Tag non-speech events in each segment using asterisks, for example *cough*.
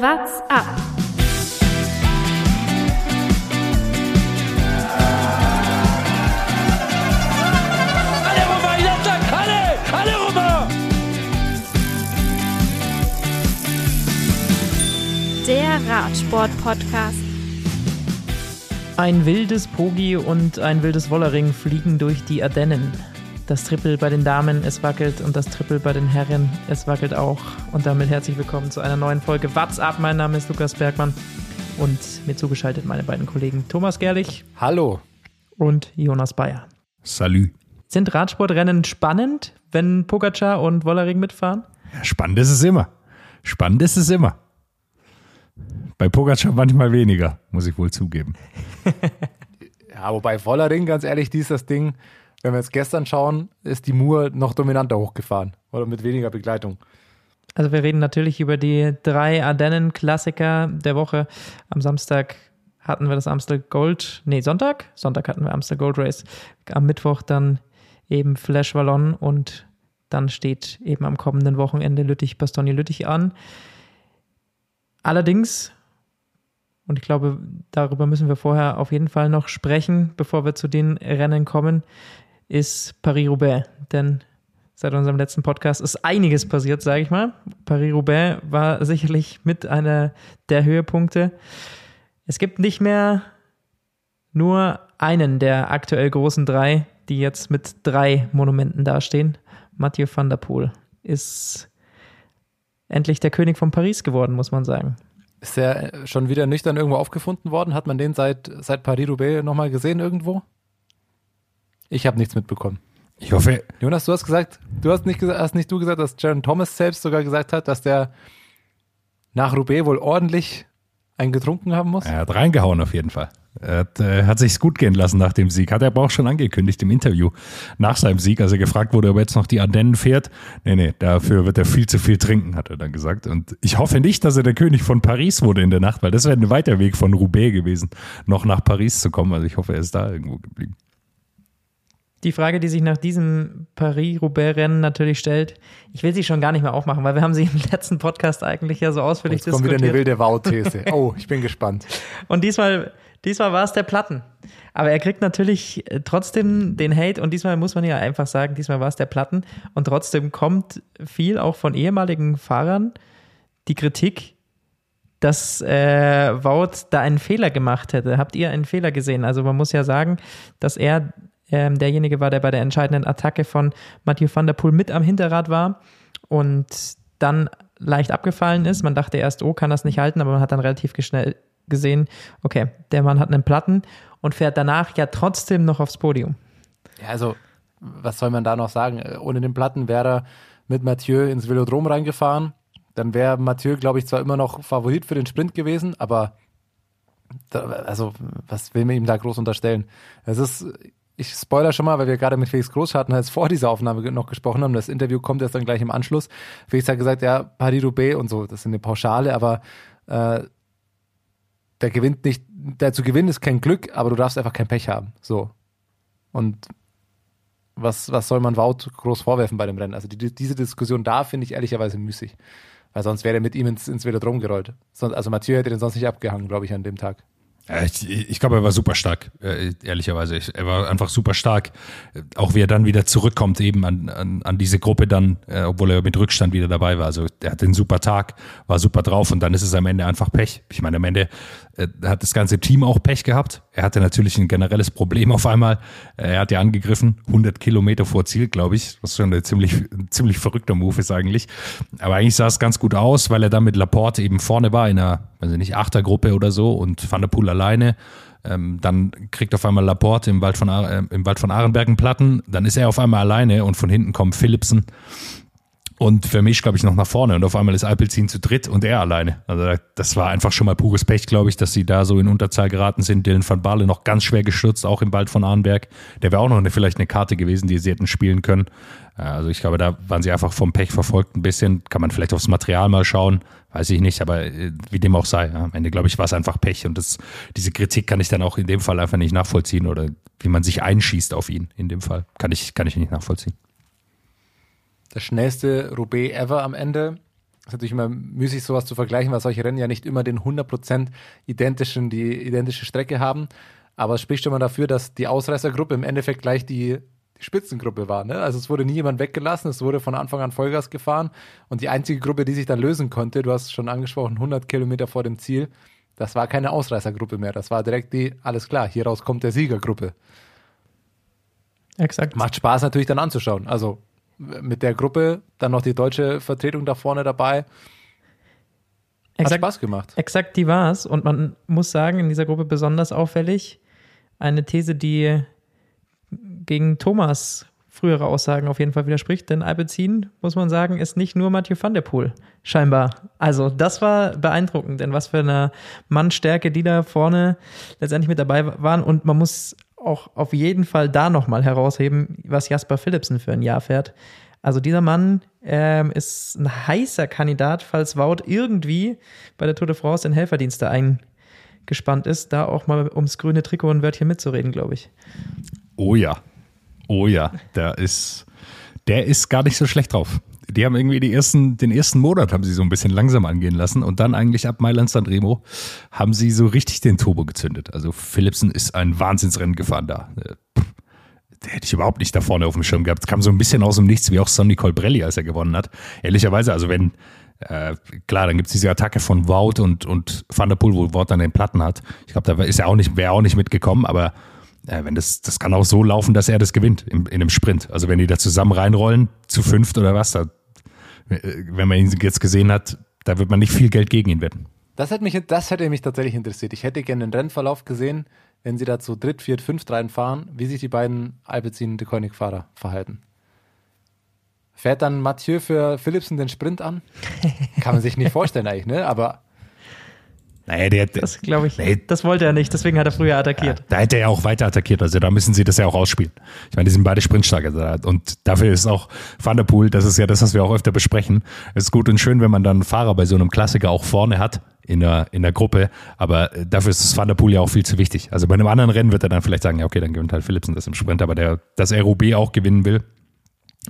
What's up? Alle rüber, Jatzak, alle! Alle rüber! Der Radsport-Podcast. Ein wildes Pogi und ein wildes Wollering fliegen durch die Ardennen. Das Triple bei den Damen, es wackelt und das Triple bei den Herren, es wackelt auch. Und damit herzlich willkommen zu einer neuen Folge What's up? Mein Name ist Lukas Bergmann und mir zugeschaltet meine beiden Kollegen Thomas Gerlich Hallo. und Jonas Bayer. Salü. Sind Radsportrennen spannend, wenn Pogacar und Wollering mitfahren? Ja, spannend ist es immer. Spannend ist es immer. Bei Pogacar manchmal weniger, muss ich wohl zugeben. *laughs* Ja, wobei Vollering, ganz ehrlich, dies das Ding, wenn wir jetzt gestern schauen, ist die Mur noch dominanter hochgefahren oder mit weniger Begleitung. Also wir reden natürlich über die drei Ardennen-Klassiker der Woche. Am Samstag hatten wir das Amstel Gold, nee, Sonntag? Sonntag hatten wir Amstel Gold Race. Am Mittwoch dann eben Flash Wallon und dann steht eben am kommenden Wochenende Lüttich-Bastogne-Lüttich an. Allerdings, und ich glaube, darüber müssen wir vorher auf jeden Fall noch sprechen, bevor wir zu den Rennen kommen, ist Paris-Roubaix. Denn seit unserem letzten Podcast ist einiges passiert, sage ich mal. Paris-Roubaix war sicherlich mit einer der Höhepunkte. Es gibt nicht mehr nur einen der aktuell großen drei, die jetzt mit drei Monumenten dastehen. Mathieu van der Poel ist endlich der König von Paris geworden, muss man sagen. Ist der schon wieder nüchtern irgendwo aufgefunden worden? Hat man den seit, seit Paris-Roubaix nochmal gesehen irgendwo? Ich habe nichts mitbekommen. Ich hoffe, Jonas, du hast gesagt, du hast nicht gesagt, hast nicht du gesagt, dass Jaron Thomas selbst sogar gesagt hat, dass der nach Roubaix wohl ordentlich einen getrunken haben muss? er hat reingehauen auf jeden Fall. Er hat, äh, hat sich's gut gehen lassen nach dem Sieg. Hat er aber auch schon angekündigt im Interview nach seinem Sieg, als er gefragt wurde, ob er jetzt noch die Ardennen fährt. Nee, nee, dafür wird er viel zu viel trinken, hat er dann gesagt. Und ich hoffe nicht, dass er der König von Paris wurde in der Nacht, weil das wäre ein weiter Weg von Roubaix gewesen, noch nach Paris zu kommen. Also ich hoffe, er ist da irgendwo geblieben. Die Frage, die sich nach diesem Paris-Roubaix-Rennen natürlich stellt, ich will sie schon gar nicht mehr aufmachen, weil wir haben sie im letzten Podcast eigentlich ja so ausführlich Jetzt kommt wieder diskutiert. eine wilde Wow-These. Oh, ich bin gespannt. *laughs* Und diesmal, diesmal war es der Platten. Aber er kriegt natürlich äh, trotzdem den Hate und diesmal muss man ja einfach sagen, diesmal war es der Platten. Und trotzdem kommt viel auch von ehemaligen Fahrern die Kritik, dass äh, Wout da einen Fehler gemacht hätte. Habt ihr einen Fehler gesehen? Also man muss ja sagen, dass er ähm, derjenige war, der bei der entscheidenden Attacke von Mathieu van der Poel mit am Hinterrad war und dann leicht abgefallen ist. Man dachte erst, oh, kann das nicht halten, aber man hat dann relativ schnell gesehen, okay, der Mann hat einen Platten und fährt danach ja trotzdem noch aufs Podium. Ja, also, was soll man da noch sagen? Ohne den Platten wäre er mit Mathieu ins Velodrom reingefahren. Dann wäre Mathieu, glaube ich, zwar immer noch Favorit für den Sprint gewesen, aber da, also, was will man ihm da groß unterstellen? Es ist, ich spoiler schon mal, weil wir gerade mit Felix Groß hatten, als vor dieser Aufnahme noch gesprochen haben. Das Interview kommt jetzt dann gleich im Anschluss. Felix hat gesagt, ja, Paris-Roubaix und so, das ist eine Pauschale, aber äh, der gewinnt nicht, der zu gewinnen ist kein Glück, aber du darfst einfach kein Pech haben. So. Und was, was soll man Wout groß vorwerfen bei dem Rennen? Also die, diese Diskussion da finde ich ehrlicherweise müßig. Weil sonst wäre er mit ihm ins, ins Velodrom gerollt. Also Mathieu hätte den sonst nicht abgehangen, glaube ich, an dem Tag. Ja, ich, ich glaube, er war super stark, äh, ehrlicherweise. Ich, er war einfach super stark. Äh, Auch wie er dann wieder zurückkommt, eben an, an, an diese Gruppe dann, äh, obwohl er mit Rückstand wieder dabei war. Also er hatte einen super Tag, war super drauf und dann ist es am Ende einfach Pech. Ich meine, am Ende äh, hat das ganze Team auch Pech gehabt. Er hatte natürlich ein generelles Problem auf einmal. Äh, Er hat ja angegriffen, 100 Kilometer vor Ziel, glaube ich, was schon ein ziemlich, ein ziemlich verrückter Move ist eigentlich. Aber eigentlich sah es ganz gut aus, weil er dann mit Laporte eben vorne war in einer, weiß ich nicht, Achtergruppe oder so und Van der Poel alleine. Ähm, dann kriegt auf einmal Laporte im Wald von, äh, im Wald von Arenberg einen Platten. Dann ist er auf einmal alleine und von hinten kommt Philipsen und vermischt, glaube ich, noch nach vorne. Und auf einmal ist Alpelzin zu dritt und er alleine. Also das war einfach schon mal pures Pech, glaube ich, dass sie da so in Unterzahl geraten sind. Dylan van Baarle noch ganz schwer gestürzt, auch im Wald von Arnberg. Der wäre auch noch eine, vielleicht eine Karte gewesen, die sie hätten spielen können. Äh, Also ich glaube, da waren sie einfach vom Pech verfolgt ein bisschen. Kann man vielleicht aufs Material mal schauen, weiß ich nicht, aber äh, wie dem auch sei. Am Ende, glaube ich, war es einfach Pech. Und das, diese Kritik kann ich dann auch in dem Fall einfach nicht nachvollziehen oder wie man sich einschießt auf ihn in dem Fall. Kann ich, kann ich nicht nachvollziehen. Das schnellste Roubaix ever am Ende. ist natürlich immer müßig, sowas zu vergleichen, weil solche Rennen ja nicht immer den 100% identischen, die identische Strecke haben. Aber es spricht schon mal dafür, dass die Ausreißergruppe im Endeffekt gleich die, die Spitzengruppe war. Ne? Also es wurde nie jemand weggelassen, es wurde von Anfang an Vollgas gefahren. Und die einzige Gruppe, die sich dann lösen konnte, du hast es schon angesprochen, 100 Kilometer vor dem Ziel, das war keine Ausreißergruppe mehr. Das war direkt die, alles klar, hieraus kommt der Siegergruppe. Exakt. Macht Spaß natürlich dann anzuschauen. Also mit der Gruppe, dann noch die deutsche Vertretung da vorne dabei. Hat Exakt, Spaß gemacht. exakt die war es. Und man muss sagen, in dieser Gruppe besonders auffällig, eine These, die gegen Thomas frühere Aussagen auf jeden Fall widerspricht, denn Alpecin, muss man sagen, ist nicht nur Mathieu van der Poel, scheinbar. Also das war beeindruckend, denn was für eine Mannstärke die da vorne letztendlich mit dabei waren und man muss auch auf jeden Fall da nochmal herausheben, was Jasper Philipsen für ein Jahr fährt. Also dieser Mann ähm, ist ein heißer Kandidat, falls Wout irgendwie bei der Tour de France in Helferdienste eingespannt ist, da auch mal ums grüne Trikot ein Wörtchen mitzureden, glaube ich. Oh ja. Oh ja. Der ist, der ist gar nicht so schlecht drauf. Die haben irgendwie die ersten, den ersten Monat haben sie so ein bisschen langsam angehen lassen und dann eigentlich ab Mailand San Remo haben sie so richtig den Turbo gezündet. Also Philipsen ist ein Wahnsinnsrennen gefahren da. Äh, pff, Der hätte ich überhaupt nicht da vorne auf dem Schirm gehabt. Es kam so ein bisschen aus dem Nichts, wie auch Sonny Colbrelli, als er gewonnen hat. Ehrlicherweise, also wenn, äh, klar, dann gibt's diese Attacke von Wout und, und Van der Poel, wo Wout dann den Platten hat. Ich glaube, da ist er auch nicht, wäre auch nicht mitgekommen, aber äh, wenn das, das kann auch so laufen, dass er das gewinnt im, in einem Sprint. Also wenn die da zusammen reinrollen, zu fünft oder was, da, wenn man ihn jetzt gesehen hat, da wird man nicht viel Geld gegen ihn wetten. Das hätte mich, das hätte mich tatsächlich interessiert. Ich hätte gerne den Rennverlauf gesehen, wenn sie da zu dritt, viert, fünft reinfahren, wie sich die beiden Alpecin de Koenig-Fahrer verhalten. Fährt dann Mathieu für Philipsen den Sprint an? Kann man sich nicht vorstellen eigentlich, ne? Aber Naja, der, Das glaube ich, Nee. das wollte er nicht, deswegen hat er früher attackiert. Da hätte er ja auch weiter attackiert. Also da müssen sie das ja auch ausspielen. Ich meine, die sind beide Sprintstarke. Und dafür ist auch Van der Poel, das ist ja das, was wir auch öfter besprechen. Es ist gut und schön, wenn man dann einen Fahrer bei so einem Klassiker auch vorne hat in der, in der Gruppe. Aber äh, dafür ist das Van der Poel ja auch viel zu wichtig. Also bei einem anderen Rennen wird er dann vielleicht sagen, ja, okay, dann gewinnt halt Philipsen das im Sprint. Aber der, dass er RUB auch gewinnen will,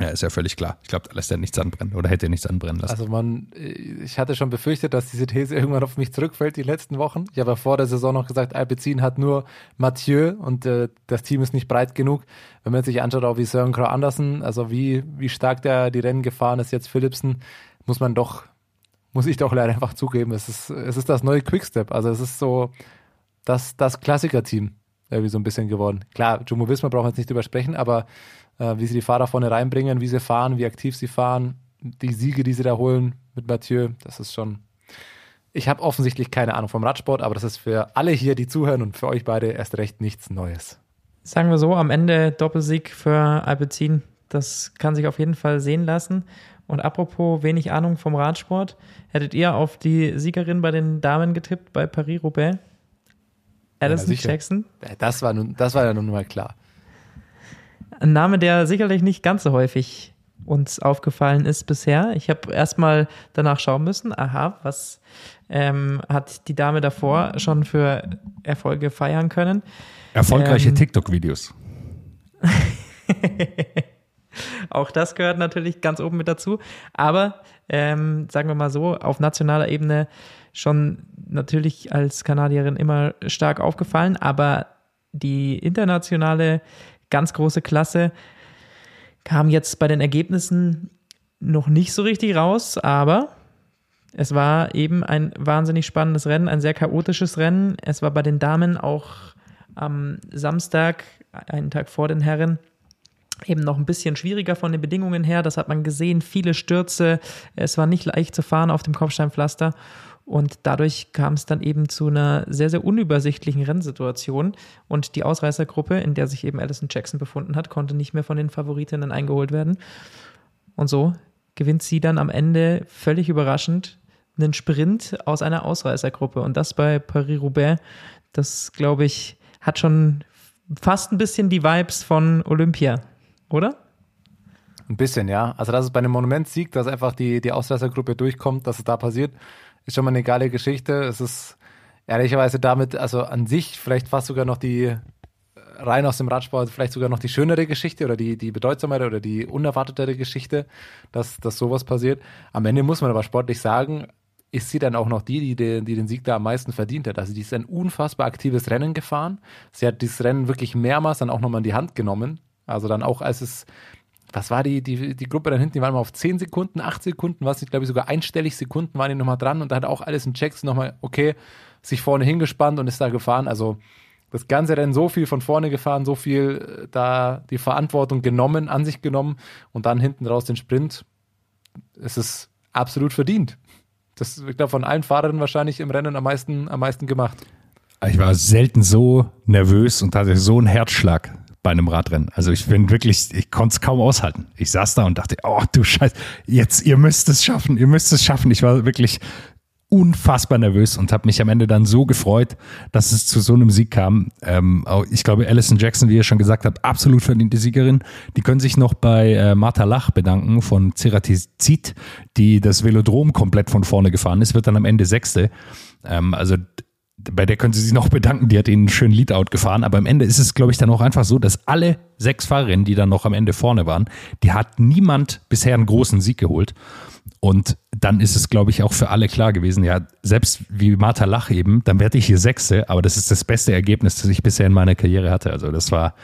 ja, ist ja völlig klar. Ich glaube, da lässt er nichts anbrennen oder hätte er nichts anbrennen lassen. Also man, ich hatte schon befürchtet, dass diese These irgendwann auf mich zurückfällt die letzten Wochen. Ich habe ja vor der Saison noch gesagt, Alpecin hat nur Mathieu und äh, das Team ist nicht breit genug. Wenn man sich anschaut, auch wie Søren Kragh Andersen, also wie, wie stark der die Rennen gefahren ist, jetzt Philipsen, muss man doch, muss ich doch leider einfach zugeben, es ist, es ist das neue Quickstep. Also es ist so das, das Klassiker-Team irgendwie so ein bisschen geworden. Klar, Jumbo Visma brauchen wir jetzt nicht drüber sprechen, aber äh, wie sie die Fahrer vorne reinbringen, wie sie fahren, wie aktiv sie fahren, die Siege, die sie da holen mit Mathieu, das ist schon. Ich habe offensichtlich keine Ahnung vom Radsport, aber das ist für alle hier, die zuhören und für euch beide erst recht nichts Neues. Sagen wir so, am Ende Doppelsieg für Alpecin, das kann sich auf jeden Fall sehen lassen. Und apropos wenig Ahnung vom Radsport, hättet ihr auf die Siegerin bei den Damen getippt bei Paris-Roubaix? Alison sicher. Jackson? Äh, Das war, nun, das war ja nun mal klar. Ein Name, der sicherlich nicht ganz so häufig uns aufgefallen ist bisher. Ich habe erstmal danach schauen müssen, aha, was ähm, hat die Dame davor schon für Erfolge feiern können. Erfolgreiche ähm, TikTok-Videos. *laughs* Auch das gehört natürlich ganz oben mit dazu. Aber ähm, sagen wir mal so, auf nationaler Ebene schon natürlich als Kanadierin immer stark aufgefallen, aber die internationale ganz große Klasse kam jetzt bei den Ergebnissen noch nicht so richtig raus, aber es war eben ein wahnsinnig spannendes Rennen, ein sehr chaotisches Rennen. Es war bei den Damen auch am Samstag, einen Tag vor den Herren, eben noch ein bisschen schwieriger von den Bedingungen her. Das hat man gesehen, viele Stürze. Es war nicht leicht zu fahren auf dem Kopfsteinpflaster. Und dadurch kam es dann eben zu einer sehr, sehr unübersichtlichen Rennsituation. Und die Ausreißergruppe, in der sich eben Alison Jackson befunden hat, konnte nicht mehr von den Favoritinnen eingeholt werden. Und so gewinnt sie dann am Ende völlig überraschend einen Sprint aus einer Ausreißergruppe. Und das bei Paris-Roubaix, das glaube ich, hat schon fast ein bisschen die Vibes von Olympia, oder? Ein bisschen, ja. Also, dass es bei einem Monumentsieg, dass einfach die, die Ausreißergruppe durchkommt, dass es da passiert, ist schon mal eine geile Geschichte. Es ist ehrlicherweise damit, also an sich vielleicht fast sogar noch die, rein aus dem Radsport vielleicht sogar noch die schönere Geschichte oder die, die bedeutsamere oder die unerwartetere Geschichte, dass, dass sowas passiert. Am Ende muss man aber sportlich sagen, ist sie dann auch noch die, die, den, die den Sieg da am meisten verdient hat. Also die ist ein unfassbar aktives Rennen gefahren. Sie hat dieses Rennen wirklich mehrmals dann auch nochmal in die Hand genommen. Also dann auch, als es, was war die, die, die Gruppe dann hinten, die waren mal auf 10 Sekunden, 8 Sekunden, was ich glaube ich sogar einstellig Sekunden waren die nochmal dran und da hat auch alles in Checks nochmal, okay, sich vorne hingespannt und ist da gefahren. Also das ganze Rennen so viel von vorne gefahren, so viel äh, da die Verantwortung genommen, an sich genommen und dann hinten raus den Sprint. Es ist absolut verdient. Das, ich glaube, von allen Fahrern wahrscheinlich im Rennen am meisten, am meisten gemacht. Ich war selten so nervös und hatte so einen Herzschlag bei einem Radrennen. Also ich bin wirklich, ich konnte es kaum aushalten. Ich saß da und dachte, oh du Scheiße, jetzt, ihr müsst es schaffen, ihr müsst es schaffen. Ich war wirklich unfassbar nervös und habe mich am Ende dann so gefreut, dass es zu so einem Sieg kam. Ähm, ich glaube, Alison Jackson, wie ihr schon gesagt habt, absolut verdiente Siegerin. Die können sich noch bei äh, Martha Lach bedanken von Ceratizid, die das Velodrom komplett von vorne gefahren ist, wird dann am Ende Sechste. Ähm, also bei der können Sie sich noch bedanken, die hat ihnen einen schönen Leadout gefahren, aber am Ende ist es, glaube ich, dann auch einfach so, dass alle sechs Fahrerinnen, die dann noch am Ende vorne waren, die hat niemand bisher einen großen Sieg geholt. Und dann ist es, glaube ich, auch für alle klar gewesen, ja, selbst wie Martha Lach eben, dann werde ich hier Sechste, aber das ist das beste Ergebnis, das ich bisher in meiner Karriere hatte. Also das war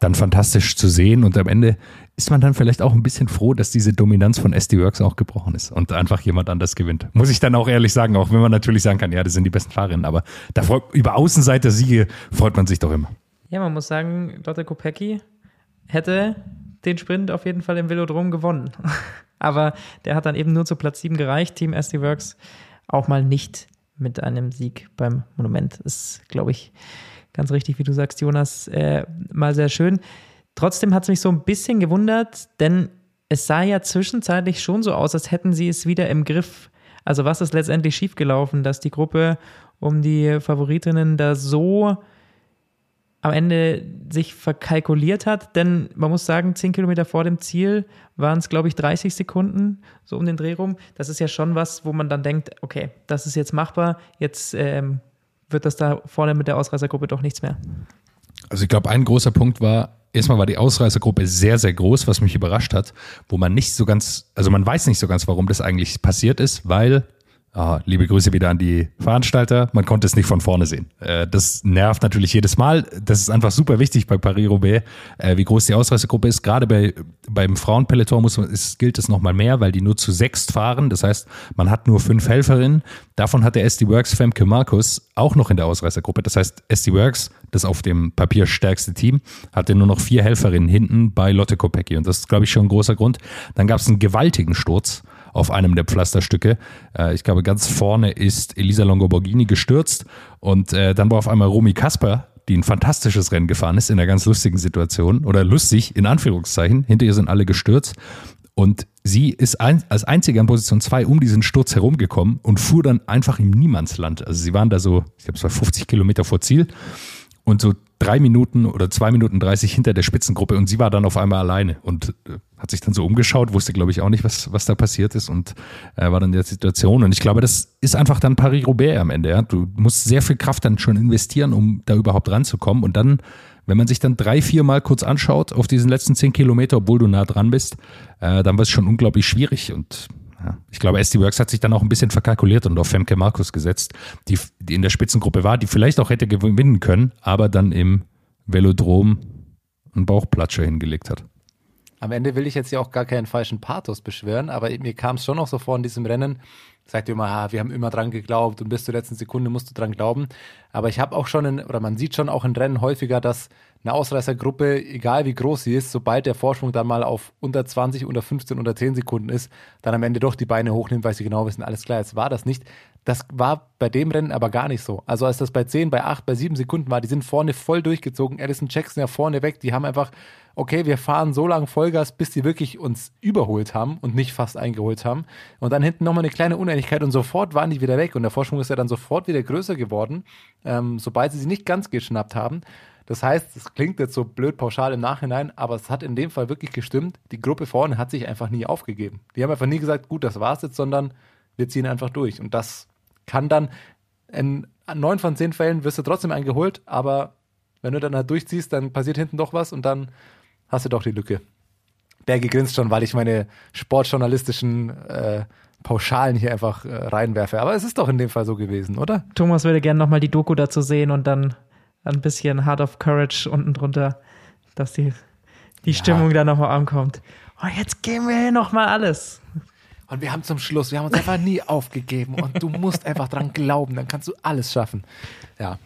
dann fantastisch zu sehen und am Ende ist man dann vielleicht auch ein bisschen froh, dass diese Dominanz von SD Works auch gebrochen ist und einfach jemand anders gewinnt. Muss ich dann auch ehrlich sagen, auch wenn man natürlich sagen kann, ja, das sind die besten Fahrerinnen, aber da freut, über Außenseiter-Siege freut man sich doch immer. Ja, man muss sagen, Lotte Kopecki hätte den Sprint auf jeden Fall im Velodrom gewonnen. *laughs* Aber der hat dann eben nur zu Platz 7 gereicht. Team SD Works auch mal nicht mit einem Sieg beim Monument. Ist, glaube ich, ganz richtig, wie du sagst, Jonas, äh, mal sehr schön. Trotzdem hat es mich so ein bisschen gewundert, denn es sah ja zwischenzeitlich schon so aus, als hätten sie es wieder im Griff. Also was ist letztendlich schiefgelaufen, dass die Gruppe um die Favoritinnen da so am Ende sich verkalkuliert hat, denn man muss sagen, zehn Kilometer vor dem Ziel waren es, glaube ich, 30 Sekunden, so um den Dreh rum. Das ist ja schon was, wo man dann denkt, okay, das ist jetzt machbar, jetzt ähm, wird das da vorne mit der Ausreißergruppe doch nichts mehr. Also ich glaube, ein großer Punkt war, erstmal war die Ausreißergruppe sehr, sehr groß, was mich überrascht hat, wo man nicht so ganz, also man weiß nicht so ganz, warum das eigentlich passiert ist, weil Ah, liebe Grüße wieder an die Veranstalter. Man konnte es nicht von vorne sehen. Äh, das nervt natürlich jedes Mal. Das ist einfach super wichtig bei Paris-Roubaix, äh, wie groß die Ausreißergruppe ist. Gerade bei, beim Frauenpeloton muss man, ist, gilt es nochmal mehr, weil die nur zu sechst fahren. Das heißt, man hat nur fünf Helferinnen. Davon hat der SD Works Femke Markus auch noch in der Ausreißergruppe. Das heißt, SD Works, das auf dem Papier stärkste Team, hatte nur noch vier Helferinnen hinten bei Lotte Kopecki. Und das ist, glaube ich, schon ein großer Grund. Dann gab es einen gewaltigen Sturz auf einem der Pflasterstücke. Äh, ich glaube, ganz vorne ist Elisa Longoborghini gestürzt und äh, dann war auf einmal Romy Kasper, die ein fantastisches Rennen gefahren ist, in einer ganz lustigen Situation oder lustig, in Anführungszeichen. Hinter ihr sind alle gestürzt. Und sie ist ein, als einzige in Position 2 um diesen Sturz herumgekommen und fuhr dann einfach im Niemandsland. Also sie waren da so, ich glaube, es war 50 Kilometer vor Ziel und so drei Minuten oder zwei Minuten 30 hinter der Spitzengruppe und sie war dann auf einmal alleine und äh, hat sich dann so umgeschaut, wusste glaube ich auch nicht, was, was da passiert ist und äh, war dann in der Situation. Und ich glaube, das ist einfach dann Paris-Roubaix am Ende. Ja? Du musst sehr viel Kraft dann schon investieren, um da überhaupt ranzukommen. Und dann, wenn man sich dann drei, vier Mal kurz anschaut auf diesen letzten zehn Kilometer, obwohl du nah dran bist, äh, dann wird es schon unglaublich schwierig. Und ja, ich glaube, SD Works hat sich dann auch ein bisschen verkalkuliert und auf Femke Markus gesetzt, die, die in der Spitzengruppe war, die vielleicht auch hätte gewinnen können, aber dann im Velodrom einen Bauchplatscher hingelegt hat. Am Ende will ich jetzt ja auch gar keinen falschen Pathos beschwören, aber mir kam es schon noch so vor in diesem Rennen, sagt immer, ah, wir haben immer dran geglaubt und bis zur letzten Sekunde musst du dran glauben. Aber ich habe auch schon, in, oder man sieht schon auch in Rennen häufiger, dass eine Ausreißergruppe, egal wie groß sie ist, sobald der Vorsprung dann mal auf unter 20, unter 15, unter 10 Sekunden ist, dann am Ende doch die Beine hochnimmt, weil sie genau wissen, alles klar, jetzt war das nicht. Das war bei dem Rennen aber gar nicht so. Also als das bei 10, bei 8, bei 7 Sekunden war, die sind vorne voll durchgezogen. Addison Jackson ja vorne weg, die haben einfach, okay, wir fahren so lange Vollgas, bis die wirklich uns überholt haben und nicht fast eingeholt haben. Und dann hinten nochmal eine kleine Uneinigkeit und sofort waren die wieder weg. Und der Vorsprung ist ja dann sofort wieder größer geworden, ähm, sobald sie sie nicht ganz geschnappt haben. Das heißt, es klingt jetzt so blöd pauschal im Nachhinein, aber es hat in dem Fall wirklich gestimmt. Die Gruppe vorne hat sich einfach nie aufgegeben. Die haben einfach nie gesagt, gut, das war's jetzt, sondern wir ziehen einfach durch. Und das kann dann in neun von zehn Fällen wirst du trotzdem eingeholt, aber Wenn du dann halt durchziehst, dann passiert hinten doch was und dann hast du doch die Lücke. Berge grinst schon, weil ich meine sportjournalistischen äh, Pauschalen hier einfach äh, reinwerfe. Aber es ist doch in dem Fall so gewesen, oder? Thomas würde gerne nochmal die Doku dazu sehen und dann ein bisschen Heart of Courage unten drunter, dass die, die Ja. Stimmung da nochmal ankommt. Oh, jetzt geben wir hier nochmal alles. Und wir haben zum Schluss, wir haben uns einfach nie aufgegeben und du musst einfach dran glauben, dann kannst du alles schaffen. Ja.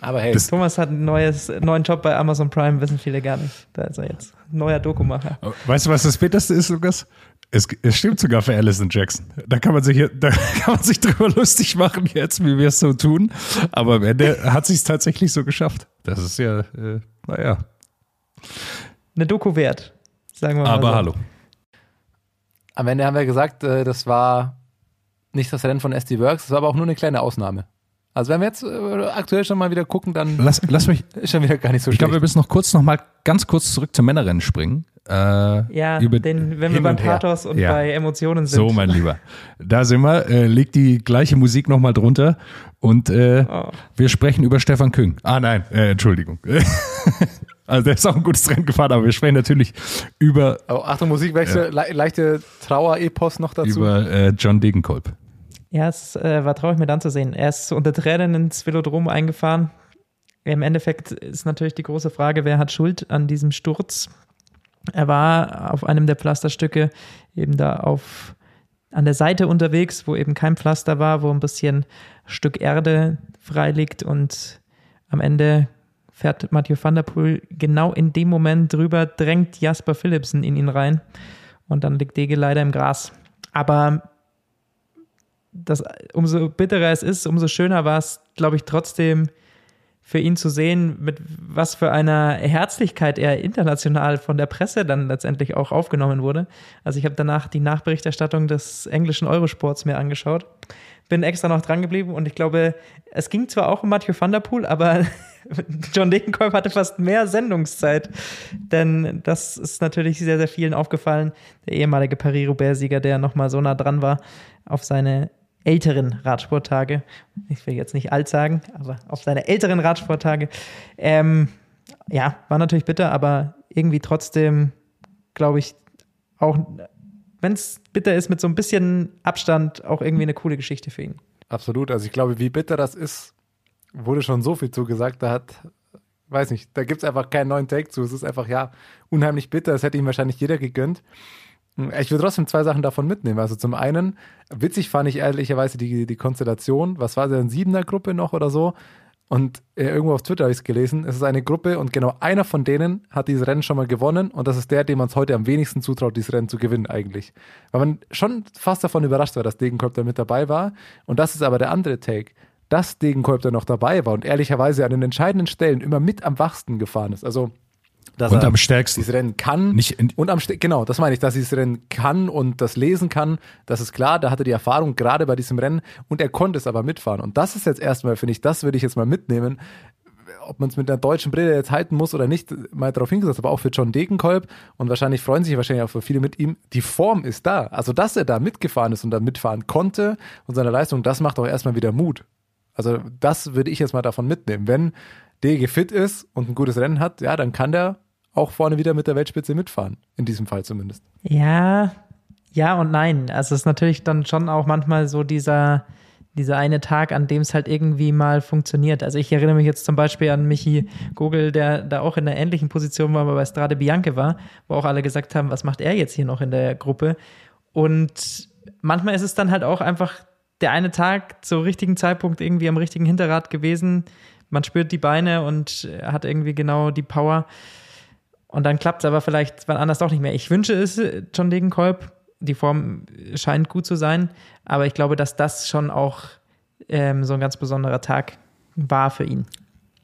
Aber hey, Thomas hat einen neues, neuen Job bei Amazon Prime, wissen viele gar nicht. Da ist er jetzt. Neuer Dokumacher. Weißt du, was das Bitterste ist, Lukas? Es, es stimmt sogar für Alison Jackson. Da kann man sich da *laughs* kann man sich drüber lustig machen jetzt, wie wir es so tun. Aber am Ende hat sich es tatsächlich so geschafft. Das ist ja, äh, naja. Eine Doku wert, sagen wir mal. Aber so. hallo. am Ende haben wir gesagt, äh, das war nicht das Rennen von SD Works, das war aber auch nur eine kleine Ausnahme. Also wenn wir jetzt äh, aktuell schon mal wieder gucken, dann Lass, lass mich, ist schon wieder gar nicht so ich glaube, wir schlecht. müssen noch kurz, noch mal ganz kurz zurück zum Männerrennen springen. Äh, Ja, über- den, wenn wir beim. Pathos und Ja. bei Emotionen sind. So, mein Lieber. *laughs* Da sind wir. Äh, leg die gleiche Musik nochmal drunter und äh, Oh. wir sprechen über Stefan Küng. Ah, nein, äh, Entschuldigung. *laughs* also, der ist auch ein gutes Rennen gefahren, aber wir sprechen natürlich über, Oh, Achtung, Musikwechsel, le leichte Trauer-Epos noch dazu. über äh, John Degenkolb. Ja, es äh, war traurig mir dann zu sehen. Er ist unter Tränen ins Velodrom eingefahren. Im Endeffekt ist natürlich die große Frage, wer hat Schuld an diesem Sturz? Er war auf einem der Pflasterstücke eben da auf an der Seite unterwegs, wo eben kein Pflaster war, wo ein bisschen Stück Erde frei liegt und am Ende fährt Mathieu van der Poel genau in dem Moment drüber, drängt Jasper Philipsen in ihn rein und dann liegt Dege leider im Gras. Aber das, umso bitterer es ist, umso schöner war es, glaube ich, trotzdem für ihn zu sehen, mit was für einer Herzlichkeit er international von der Presse dann letztendlich auch aufgenommen wurde. Also ich habe danach die Nachberichterstattung des englischen Eurosports mir angeschaut, bin extra noch dran geblieben und ich glaube, es ging zwar auch um Mathieu van der Poel, aber *laughs* John Degenkolb hatte fast mehr Sendungszeit, denn das ist natürlich sehr, sehr vielen aufgefallen. Der ehemalige Paris-Roubaix-Sieger, der nochmal so nah dran war auf seine älteren Radsporttage. Ich will jetzt nicht alt sagen, aber auf seine älteren Radsporttage. Ähm, ja, war natürlich bitter, aber irgendwie trotzdem, glaube ich, auch, wenn es bitter ist, mit so ein bisschen Abstand auch irgendwie eine coole Geschichte für ihn. Absolut. Also ich glaube, wie bitter das ist, wurde schon so viel zugesagt. Da hat, weiß nicht, da gibt es einfach keinen neuen Take zu. Es ist einfach, ja, unheimlich bitter. Das hätte ihm wahrscheinlich jeder gegönnt. Ich würde trotzdem zwei Sachen davon mitnehmen. Also zum einen, witzig fand ich ehrlicherweise die, die Konstellation. Was war eine Siebener-Gruppe noch oder so? Und äh, irgendwo auf Twitter habe ich es gelesen. Es ist eine Gruppe und genau einer von denen hat dieses Rennen schon mal gewonnen und das ist der, dem man es heute am wenigsten zutraut, dieses Rennen zu gewinnen eigentlich. Weil man schon fast davon überrascht war, dass Degenkolb da mit dabei war. Und das ist aber der andere Take, dass Degenkolb da noch dabei war und ehrlicherweise an den entscheidenden Stellen immer mit am wachsten gefahren ist. Also dass Und er am stärksten. dieses Rennen kann Nicht und am genau, das meine ich, dass er dieses Rennen kann und das lesen kann, das ist klar, da hat er die Erfahrung gerade bei diesem Rennen und er konnte es aber mitfahren und das ist jetzt erstmal, finde ich, das würde ich jetzt mal mitnehmen, ob man es mit einer deutschen Brille jetzt halten muss oder nicht, mal darauf hingesetzt, aber auch für John Degenkolb und wahrscheinlich freuen sich wahrscheinlich auch für viele mit ihm, die Form ist da, also dass er da mitgefahren ist und da mitfahren konnte und seine Leistung, das macht auch erstmal wieder Mut. Also das würde ich jetzt mal davon mitnehmen, wenn Dege fit ist und ein gutes Rennen hat, ja, dann kann der auch vorne wieder mit der Weltspitze mitfahren. In diesem Fall zumindest. Ja, ja und nein. Also es ist natürlich dann schon auch manchmal so dieser, dieser eine Tag, an dem es halt irgendwie mal funktioniert. Also ich erinnere mich jetzt zum Beispiel an Michi Gogel, der da auch in einer ähnlichen Position war, aber bei Strade Bianche war, wo auch alle gesagt haben, was macht er jetzt hier noch in der Gruppe? Und manchmal ist es dann halt auch einfach der eine Tag zur richtigen Zeitpunkt irgendwie am richtigen Hinterrad gewesen. Man spürt die Beine und hat irgendwie genau die Power. Und dann klappt es aber vielleicht wann anders doch nicht mehr. Ich wünsche es John Degenkolb. Die Form scheint gut zu sein, aber ich glaube, dass das schon auch ähm, so ein ganz besonderer Tag war für ihn.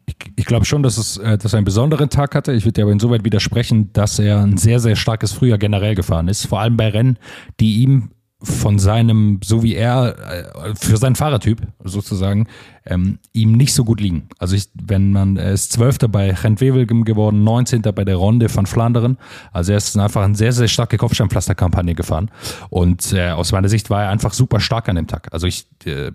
Ich, ich glaube schon, dass, es, äh, dass er einen besonderen Tag hatte. Ich würde dir aber insoweit widersprechen, dass er ein sehr, sehr starkes Frühjahr generell gefahren ist. Vor allem bei Rennen, die ihm von seinem, so wie er, äh, für seinen Fahrertyp sozusagen, ähm, ihm nicht so gut liegen. Also ich, wenn man er ist Zwölfter bei Gent-Wevelgem geworden, 19. bei der Ronde von Flandern. Also er ist einfach eine sehr, sehr starke Kopfsteinpflasterkampagne gefahren. Und äh, aus meiner Sicht war er einfach super stark an dem Tag. Also ich, äh,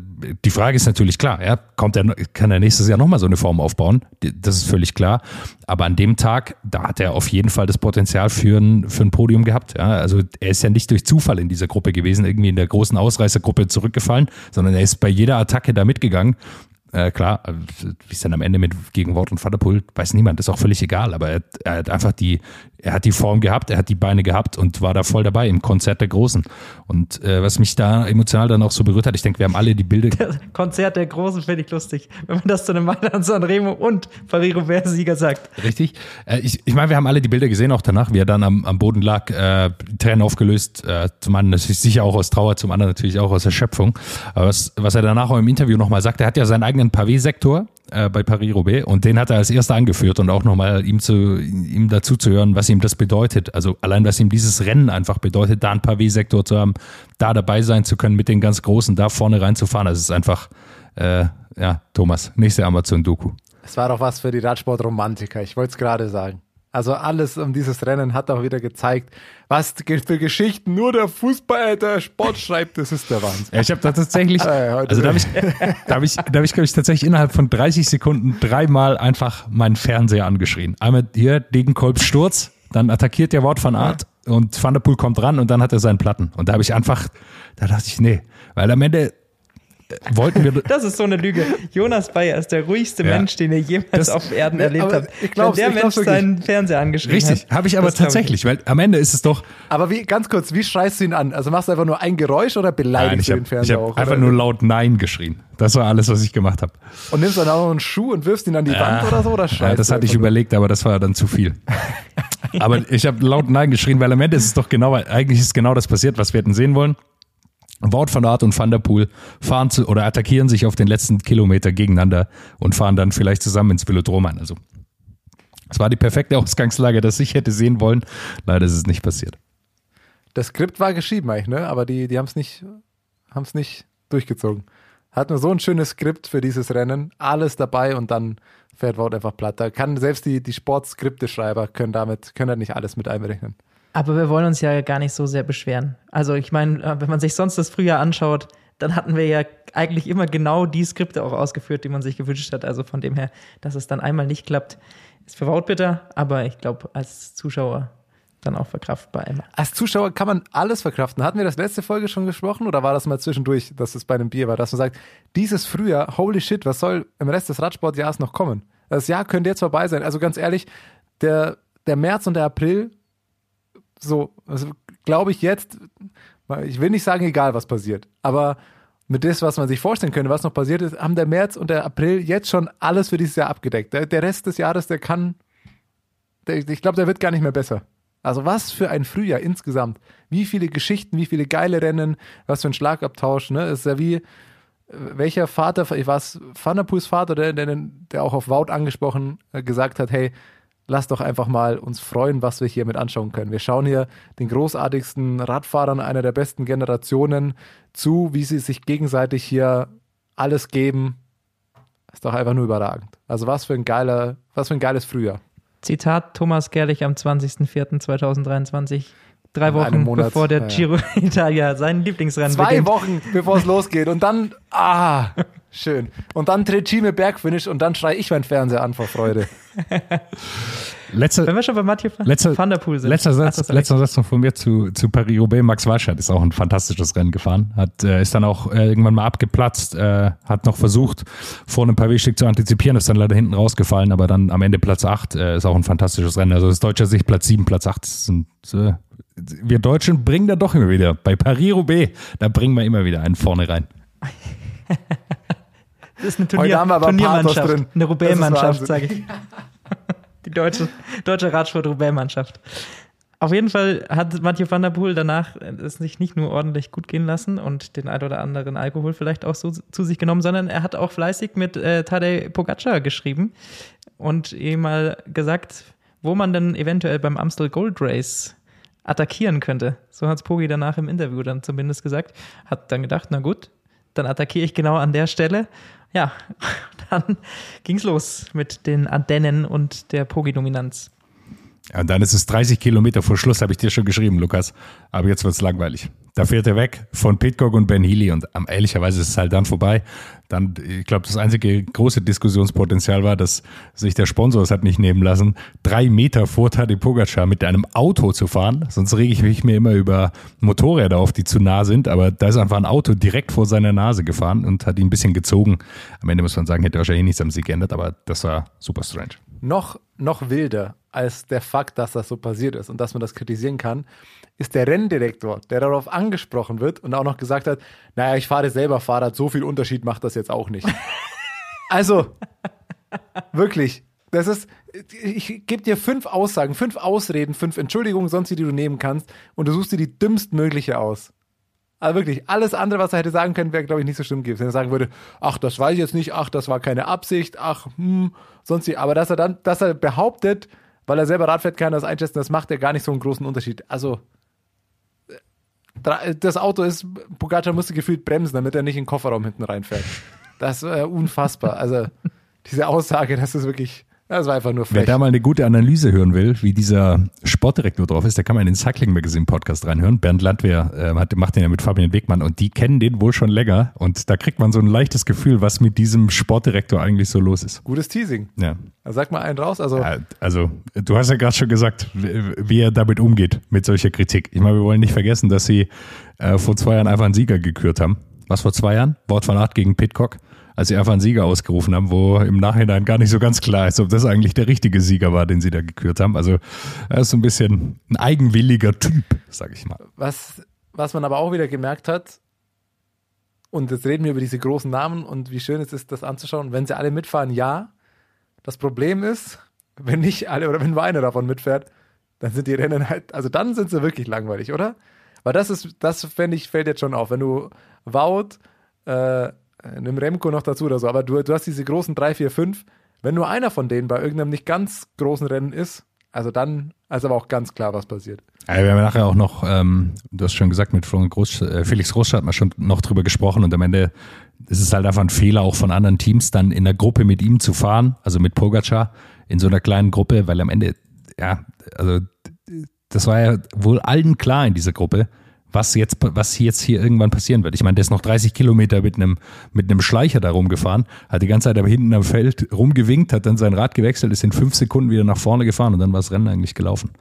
die Frage ist natürlich klar, ja, kommt er, kann er nächstes Jahr nochmal so eine Form aufbauen? Das ist völlig klar. Aber an dem Tag, da hat er auf jeden Fall das Potenzial für ein, für ein Podium gehabt. Ja, also er ist ja nicht durch Zufall in dieser Gruppe gewesen, irgendwie in der großen Ausreißergruppe zurückgefallen, sondern er ist bei jeder Attacke da mitgegangen. Äh, klar, äh, wie es dann am Ende mit gegen Wort und Vaterpool, weiß niemand, ist auch völlig egal, aber er, er, hat einfach die, er hat die Form gehabt, er hat die Beine gehabt und war da voll dabei im Konzert der Großen. Und äh, was mich da emotional dann auch so berührt hat, ich denke, wir haben alle die Bilder. *laughs* Das Konzert der Großen finde ich lustig, wenn man das zu einem Mailand Sanremo und Paris-Roubaix-Sieger sagt. Richtig. Äh, ich ich meine, wir haben alle die Bilder gesehen, auch danach, wie er dann am, am Boden lag, äh, Tränen aufgelöst, äh, zum einen natürlich sicher auch aus Trauer, zum anderen natürlich auch aus Erschöpfung. Aber was, was er danach auch im Interview nochmal sagt, er hat ja seinen eigenen Pavé-Sektor äh, bei Paris-Roubaix und den hat er als erster angeführt und auch nochmal ihm, zu, ihm dazu zu hören, was ihm das bedeutet. Also allein, was ihm dieses Rennen einfach bedeutet, da einen Pavé-Sektor zu haben, da dabei sein zu können, mit den ganz Großen da vorne reinzufahren. Das ist einfach, äh, ja, Thomas, nächste Amazon-Doku. Es war doch was für die Radsportromantiker, ich wollte es gerade sagen. Also alles um dieses Rennen hat auch wieder gezeigt, was für Geschichten nur der Fußball, der Sport *laughs* schreibt, das ist der Wahnsinn. Ja, ich habe da tatsächlich, Äh, also da habe *laughs* ich, da habe ich, da habe ich, glaube ich, tatsächlich innerhalb von 30 Sekunden dreimal einfach meinen Fernseher angeschrien. Einmal hier Degenkolbs Sturz, dann attackiert der Wort von Art und Van der Poel kommt ran und dann hat er seinen Platten. Und da habe ich einfach, da dachte ich, nee, weil am Ende wollten wir, Das ist so eine Lüge. Jonas Bayer ist der ruhigste Ja. Mensch, den ihr jemals Das- auf Erden erlebt habt. ich glaub's, Wenn der ich Mensch seinen Fernseher angeschrieben richtig, hat. habe ich aber tatsächlich, weil am Ende ist es doch, Aber wie, ganz kurz, wie schreist du ihn an? Also machst du einfach nur ein Geräusch oder nein, beleidigst ich du den Fernseher hab auch? einfach oder? nur laut Nein geschrien. Das war alles, was ich gemacht habe. Und nimmst dann auch noch einen Schuh und wirfst ihn an die Wand oder so? Oder schreist Ja, das du hatte ich nur? überlegt, aber das war dann zu viel. *laughs* aber ich habe laut Nein geschrien, weil am Ende ist es doch genau, eigentlich ist genau das passiert, was wir hätten sehen wollen. Wout van Aert und Van der Poel fahren zu, oder attackieren sich auf den letzten Kilometer gegeneinander und fahren dann vielleicht zusammen ins Velodrom ein. Also, es war die perfekte Ausgangslage, das ich hätte sehen wollen. Leider ist es nicht passiert. Das Skript war geschrieben eigentlich, ne? Aber die, die haben es nicht, haben's nicht durchgezogen. Hat nur so ein schönes Skript für dieses Rennen, alles dabei und dann fährt Wout einfach platt. Da kann selbst die, die Sportskripteschreiber können damit, können da nicht alles mit einberechnen. Aber wir wollen uns ja gar nicht so sehr beschweren. Also ich meine, äh, wenn man sich sonst das Frühjahr anschaut, dann hatten wir ja eigentlich immer genau die Skripte auch ausgeführt, die man sich gewünscht hat. Also von dem her, dass es dann einmal nicht klappt, ist für bitter, aber ich glaube, als Zuschauer dann auch verkraftbar immer. Als Zuschauer kann man alles verkraften. Hatten wir das letzte Folge schon gesprochen oder war das mal zwischendurch, dass es bei einem Bier war, dass man sagt, dieses Frühjahr, holy shit, was soll im Rest des Radsportjahres noch kommen? Das Jahr könnte jetzt vorbei sein. Also ganz ehrlich, der, der März und der April, so, also glaube ich jetzt, ich will nicht sagen, egal was passiert, aber mit dem, was man sich vorstellen könnte, was noch passiert ist, haben der März und der April jetzt schon alles für dieses Jahr abgedeckt. Der, der Rest des Jahres, der kann, der, ich glaube, der wird gar nicht mehr besser. Also was für ein Frühjahr insgesamt. Wie viele Geschichten, wie viele geile Rennen, was für ein Schlagabtausch. Ne? Ist ja wie, äh, welcher Vater, ich war es Van der Vater, der, der, der auch auf Wout angesprochen äh, gesagt hat, hey, lass doch einfach mal uns freuen, was wir hier mit anschauen können. Wir schauen hier den großartigsten Radfahrern einer der besten Generationen zu, wie sie sich gegenseitig hier alles geben. Ist doch einfach nur überragend. Also was für ein geiler, was für ein geiles Frühjahr. Zitat Thomas Gerlich am 20.04.2023, drei Wochen bevor der ja, ja. Giro *laughs* Italia sein Lieblingsrennen Zwei beginnt. Wochen, bevor es losgeht. Und dann, ah, schön. Und dann Trecime Bergfinish und dann schrei ich meinen Fernseher an vor Freude. *laughs* Letzte, Wenn wir schon bei Mathieu Letzter, van der Poel sind. letzter, Ach, Satz, ist letzter Satz noch von mir zu, zu Paris-Roubaix. Max Walscheid ist auch ein fantastisches Rennen gefahren. Hat, äh, ist dann auch äh, irgendwann mal abgeplatzt, äh, hat noch versucht, vor einem Pavé-Stück zu antizipieren, ist dann leider hinten rausgefallen, aber dann am Ende Platz 8 äh, ist auch ein fantastisches Rennen. Also aus deutscher Sicht Platz 7, Platz 8 sind, äh, wir Deutschen bringen da doch immer wieder, bei Paris-Roubaix, da bringen wir immer wieder einen vorne rein. *laughs* Das ist eine Heute Turnier, haben wir aber Turniermannschaft, drin. eine Roubaix-Mannschaft, sage ich. *laughs* Die deutsche, deutsche Radsport-Roubaix-Mannschaft. Auf jeden Fall hat Mathieu van der Poel danach es sich nicht nur ordentlich gut gehen lassen und den ein oder anderen Alkohol vielleicht auch so zu sich genommen, sondern er hat auch fleißig mit äh, Tadej Pogacar geschrieben und ihm mal gesagt, wo man denn eventuell beim Amstel Gold Race attackieren könnte. So hat Pogi danach im Interview dann zumindest gesagt. Hat dann gedacht, na gut, dann attackiere ich genau an der Stelle. Ja, *laughs* dann ging's los mit den Ardennen und der Pogi-Dominanz. Ja, und dann ist es 30 Kilometer vor Schluss, habe ich dir schon geschrieben, Lukas. Aber jetzt wird's langweilig. Da fährt er weg von Pitcock und Ben Healy und am ehrlicherweise ist es halt dann vorbei. Dann, ich glaube, das einzige große Diskussionspotenzial war, dass sich der Sponsor es hat nicht nehmen lassen, drei Meter vor Tadej Pogacar mit einem Auto zu fahren. Sonst rege ich mich mir immer über Motorräder auf, die zu nah sind. Aber da ist einfach ein Auto direkt vor seiner Nase gefahren und hat ihn ein bisschen gezogen. Am Ende muss man sagen, hätte wahrscheinlich nichts am Sieg geändert, aber das war super strange. Noch, noch wilder als der Fakt, dass das so passiert ist und dass man das kritisieren kann, ist der Renndirektor, der darauf angesprochen wird und auch noch gesagt hat, naja, ich fahre selber Fahrrad, so viel Unterschied macht das jetzt auch nicht. *laughs* also, wirklich, das ist, ich gebe dir fünf Aussagen, fünf Ausreden, fünf Entschuldigungen, sonst die du nehmen kannst und du suchst dir die dümmstmögliche aus. Also wirklich, alles andere, was er hätte sagen können, wäre, glaube ich, nicht so schlimm gewesen. Wenn er sagen würde, ach, das weiß ich jetzt nicht, ach, das war keine Absicht, ach, hm, sonst wie. Aber dass er dann, dass er behauptet, weil er selber Rad fährt, kann er das einschätzen, das macht ja gar nicht so einen großen Unterschied. Also, das Auto ist, Pogacar musste gefühlt bremsen, damit er nicht in den Kofferraum hinten reinfährt. Das ist unfassbar. Also diese Aussage, das ist wirklich, das war einfach nur frech. Wer da mal eine gute Analyse hören will, wie dieser Sportdirektor drauf ist, der kann mal in den Cycling Magazine Podcast reinhören. Bernd Landwehr äh, hat, macht den ja mit Fabian Wegmann und die kennen den wohl schon länger und da kriegt man so ein leichtes Gefühl, was mit diesem Sportdirektor eigentlich so los ist. Gutes Teasing. Ja. Sag mal einen raus. Also, Ja, also, du hast ja gerade schon gesagt, wie wie er damit umgeht, mit solcher Kritik. Ich meine, wir wollen nicht vergessen, dass sie äh, vor zwei Jahren einfach einen Sieger gekürt haben. Was vor zwei Jahren? Wort von Art gegen Pitcock, als sie einfach einen Sieger ausgerufen haben, wo im Nachhinein gar nicht so ganz klar ist, ob das eigentlich der richtige Sieger war, den sie da gekürt haben. Also, er ist so ein bisschen ein eigenwilliger Typ, sag ich mal. was, was man aber auch wieder gemerkt hat, und jetzt reden wir über diese großen Namen und wie schön es ist, das anzuschauen, wenn sie alle mitfahren, ja. Das Problem ist, wenn nicht alle oder wenn nur einer davon mitfährt, dann sind die Rennen halt, also dann sind sie wirklich langweilig, oder? Weil das ist, das fände ich, fällt jetzt schon auf. Wenn du Wout, äh, einem Remco noch dazu oder so, aber du, du hast diese großen drei, vier, fünf. Wenn nur einer von denen bei irgendeinem nicht ganz großen Rennen ist, also dann ist aber auch ganz klar, was passiert. Ja, wir haben nachher auch noch, ähm, du hast schon gesagt, mit Groß, äh, Felix Großstadt mal schon noch drüber gesprochen und am Ende ist es halt einfach ein Fehler auch von anderen Teams, dann in der Gruppe mit ihm zu fahren, also mit Pogacar in so einer kleinen Gruppe, weil am Ende, ja, also das war ja wohl allen klar in dieser Gruppe, was jetzt, was jetzt hier irgendwann passieren wird. Ich meine, der ist noch 30 Kilometer mit einem, mit einem Schleicher da rumgefahren, hat die ganze Zeit aber hinten am Feld rumgewinkt, hat dann sein Rad gewechselt, ist in fünf Sekunden wieder nach vorne gefahren und dann war das Rennen eigentlich gelaufen.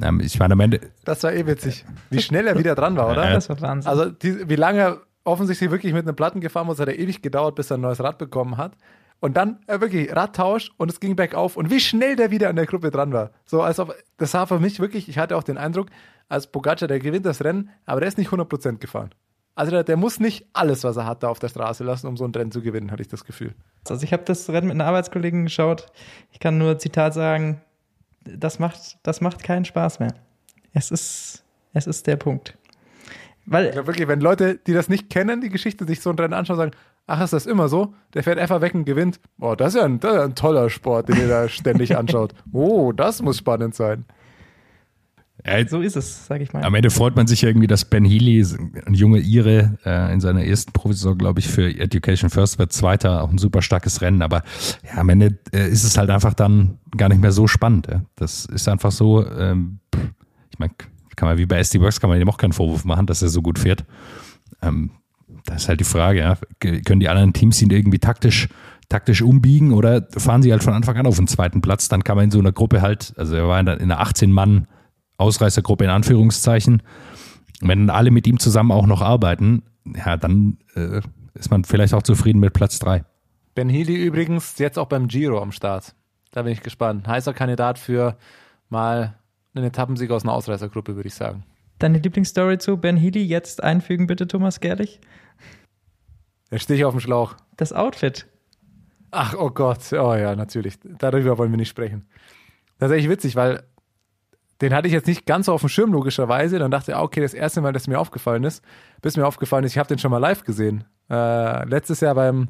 Ähm, ich meine, am Ende, Das war eh witzig. Wie schnell er wieder dran war, oder? Das war Wahnsinn. Also die, wie lange er offensichtlich wirklich mit einem Platten gefahren muss, hat er ewig gedauert, bis er ein neues Rad bekommen hat. Und dann äh, wirklich Radtausch und es ging bergauf. Und wie schnell der wieder an der Gruppe dran war. So als ob, das war für mich wirklich, ich hatte auch den Eindruck, als Pogacar, der gewinnt das Rennen, aber der ist nicht 100% gefahren. Also der, der muss nicht alles, was er hat, da auf der Straße lassen, um so ein Rennen zu gewinnen, hatte ich das Gefühl. Also ich habe das Rennen mit einer Arbeitskollegen geschaut. Ich kann nur Zitat sagen, das macht, das macht keinen Spaß mehr. Es ist, es ist der Punkt. Weil Ich glaube wirklich, wenn Leute, die das nicht kennen, die Geschichte sich so ein Rennen anschauen, sagen, ach, ist das immer so? Der fährt einfach weg und gewinnt. Oh, das ist ja ein, das ist ja ein toller Sport, den ihr da ständig anschaut. Oh, das muss spannend sein. Ja, so ist es, sage ich mal. Am Ende freut man sich ja irgendwie, dass Ben Healy, ein junge Ire, äh, in seiner ersten Profisaison, glaube ich, für Education First wird Zweiter, auch ein super starkes Rennen. Aber ja, am Ende äh, ist es halt einfach dann gar nicht mehr so spannend. Ja. Das ist einfach so, ähm, ich meine, kann man wie bei SD Works, kann man ihm auch keinen Vorwurf machen, dass er so gut fährt. Ähm, das ist halt die Frage, ja. Können die anderen Teams ihn irgendwie taktisch, taktisch umbiegen oder fahren sie halt von Anfang an auf den zweiten Platz? Dann kann man in so einer Gruppe halt, also er war in einer 18-Mann- Ausreißergruppe in Anführungszeichen. Wenn alle mit ihm zusammen auch noch arbeiten, ja, dann äh, ist man vielleicht auch zufrieden mit Platz drei. Ben Healy übrigens jetzt auch beim Giro am Start. Da bin ich gespannt. Heißer Kandidat für mal einen Etappensieg aus einer Ausreißergruppe, würde ich sagen. Deine Lieblingsstory zu Ben Healy jetzt einfügen, bitte, Thomas Gerlich? Da stehe ich auf dem Schlauch. Das Outfit. Ach, oh Gott. Oh ja, natürlich. Darüber wollen wir nicht sprechen. Das ist echt witzig, weil den hatte ich jetzt nicht ganz so auf dem Schirm, logischerweise. Dann dachte ich, ah, okay, das erste Mal, dass mir aufgefallen ist, bis mir aufgefallen ist, ich habe den schon mal live gesehen. Äh, letztes Jahr beim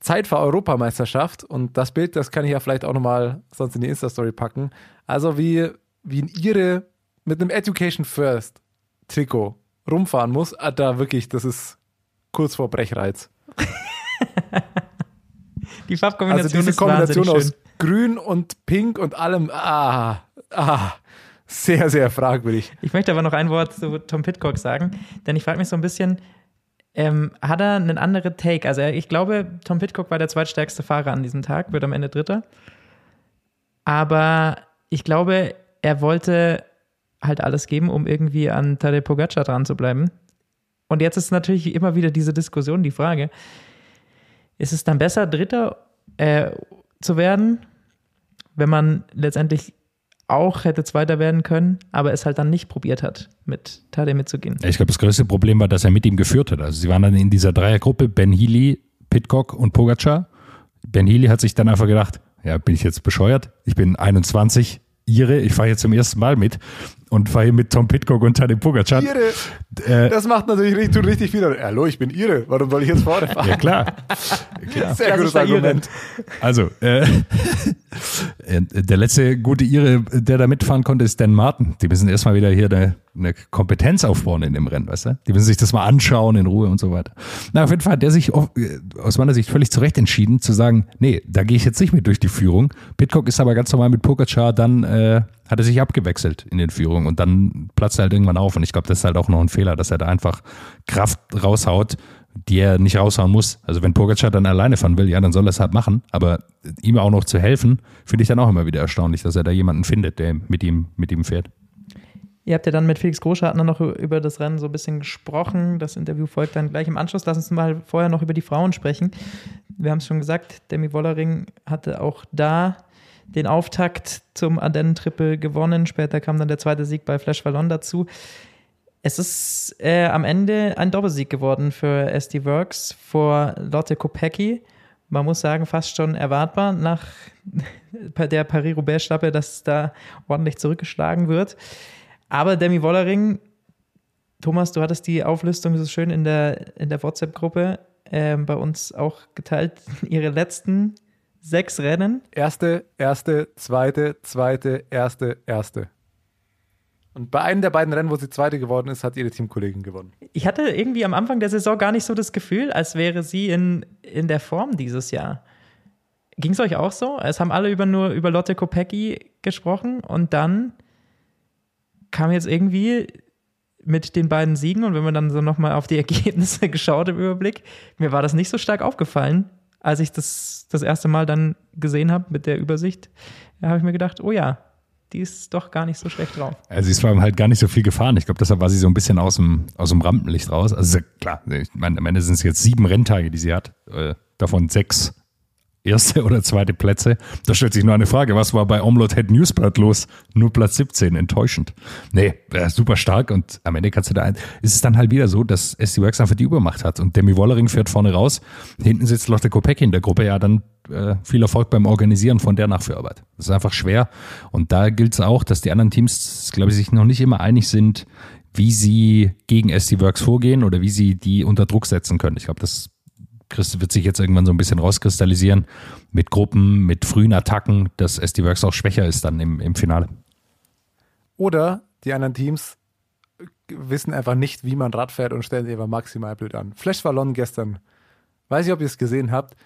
Zeitfahr-Europameisterschaft. Und das Bild, das kann ich ja vielleicht auch nochmal sonst in die Insta-Story packen. Also wie, wie in ihre mit einem Education First Trikot rumfahren muss, ah, da wirklich, das ist kurz vor Brechreiz. *laughs* Die Farbkombination Also diese ist Kombination aus schön. Grün und Pink und allem, ah, ah, sehr, sehr fragwürdig. Ich möchte aber noch ein Wort zu Tom Pitcock sagen, denn ich frage mich so ein bisschen, ähm, hat er einen anderen Take? Also ich glaube, Tom Pitcock war der zweitstärkste Fahrer an diesem Tag, wird am Ende Dritter. Aber ich glaube, er wollte halt alles geben, um irgendwie an Tadej Pogacar dran zu bleiben. Und jetzt ist natürlich immer wieder diese Diskussion, die Frage, ist es dann besser, Dritter äh, zu werden, wenn man letztendlich auch hätte Zweiter werden können, aber es halt dann nicht probiert hat, mit Tadej mitzugehen. Ich glaube, das größte Problem war, dass er mit ihm geführt hat. Also sie waren dann in dieser Dreiergruppe, Ben Healy, Pitcock und Pogacar. Ben Healy hat sich dann einfach gedacht, ja, bin ich jetzt bescheuert? Ich bin 21, Ire, ich fahre jetzt zum ersten Mal mit und fahre hier mit Tom Pitcock und Tadej Pogacar. Ire, Äh, das macht natürlich richtig, tut richtig viel. Hallo, ich bin Ire, warum soll ich jetzt vorne fahren? ja, klar. klar. Sehr gutes. Argument. Also, äh, *laughs* äh, der letzte gute Ire, der da mitfahren konnte, ist Dan Martin. Die müssen erstmal wieder hier eine, eine Kompetenz aufbauen in dem Rennen, weißt du? Die müssen sich das mal anschauen in Ruhe und so weiter. Na, auf jeden Fall hat der sich auf, äh, aus meiner Sicht völlig zurecht entschieden, zu sagen, nee, da gehe ich jetzt nicht mit durch die Führung. Pitcock ist aber ganz normal mit Pogacar, dann äh, hat er sich abgewechselt in den Führungen und dann platzt er halt irgendwann auf. Und ich glaube, das ist halt auch noch ein Fehler, dass er da einfach Kraft raushaut, die er nicht raushauen muss. Also wenn Pogacar dann alleine fahren will, ja, dann soll er es halt machen. Aber ihm auch noch zu helfen, finde ich dann auch immer wieder erstaunlich, dass er da jemanden findet, der mit ihm, mit ihm fährt. Ihr habt ja dann mit Felix Großschartner noch über das Rennen so ein bisschen gesprochen. Das Interview folgt dann gleich im Anschluss. Lass uns mal vorher noch über die Frauen sprechen. Wir haben es schon gesagt, Demi Wollering hatte auch da den Auftakt zum Ardennen-Triple gewonnen. Später kam dann der zweite Sieg bei Flash Wallon dazu. Es ist äh, am Ende ein Doppelsieg geworden für SD Works vor Lotte Kopecki. Man muss sagen, fast schon erwartbar nach *laughs* der Paris-Roubaix-Schlappe, dass da ordentlich zurückgeschlagen wird. Aber Demi Wollering, Thomas, du hattest die Auflistung so schön in der, in der WhatsApp-Gruppe ähm, bei uns auch geteilt. *laughs* Ihre letzten sechs Rennen. Erste, erste, zweite, zweite, erste, erste. Und bei einem der beiden Rennen, wo sie Zweite geworden ist, hat ihre Teamkollegin gewonnen. Ich hatte irgendwie am Anfang der Saison gar nicht so das Gefühl, als wäre sie in, in der Form dieses Jahr. Ging es euch auch so? Es haben alle über, nur über Lotte Kopecki gesprochen und dann kam jetzt irgendwie mit den beiden Siegen und wenn man dann so nochmal auf die *laughs* Ergebnisse geschaut im Überblick, mir war das nicht so stark aufgefallen, als ich das das erste Mal dann gesehen habe mit der Übersicht. Da habe ich mir gedacht, oh ja, die ist doch gar nicht so schlecht drauf. Also sie ist vor allem halt gar nicht so viel gefahren. Ich glaube, deshalb war sie so ein bisschen aus dem, aus dem Rampenlicht raus. Also klar, ich meine, am Ende sind es jetzt sieben Renntage, die sie hat. Äh, davon sechs erste oder zweite Plätze. Da stellt sich nur eine Frage, was war bei Omlot Head Newsblatt los? Nur Platz 17, enttäuschend. Nee, äh, super stark und am Ende kannst du da ein, ist es dann halt wieder so, dass SD Works einfach die Übermacht hat und Demi Wollering fährt vorne raus, hinten sitzt Lotte Kopecki in der Gruppe, ja dann äh, viel Erfolg beim Organisieren von der Nachführarbeit. Das ist einfach schwer und da gilt es auch, dass die anderen Teams, glaube ich, sich noch nicht immer einig sind, wie sie gegen SD Works vorgehen oder wie sie die unter Druck setzen können. Ich glaube, das wird sich jetzt irgendwann so ein bisschen rauskristallisieren mit Gruppen, mit frühen Attacken, dass SD Works auch schwächer ist dann im, im Finale. Oder die anderen Teams wissen einfach nicht, wie man Rad fährt und stellen sich einfach maximal blöd an. Flash Wallon gestern, weiß ich, ob ihr es gesehen habt.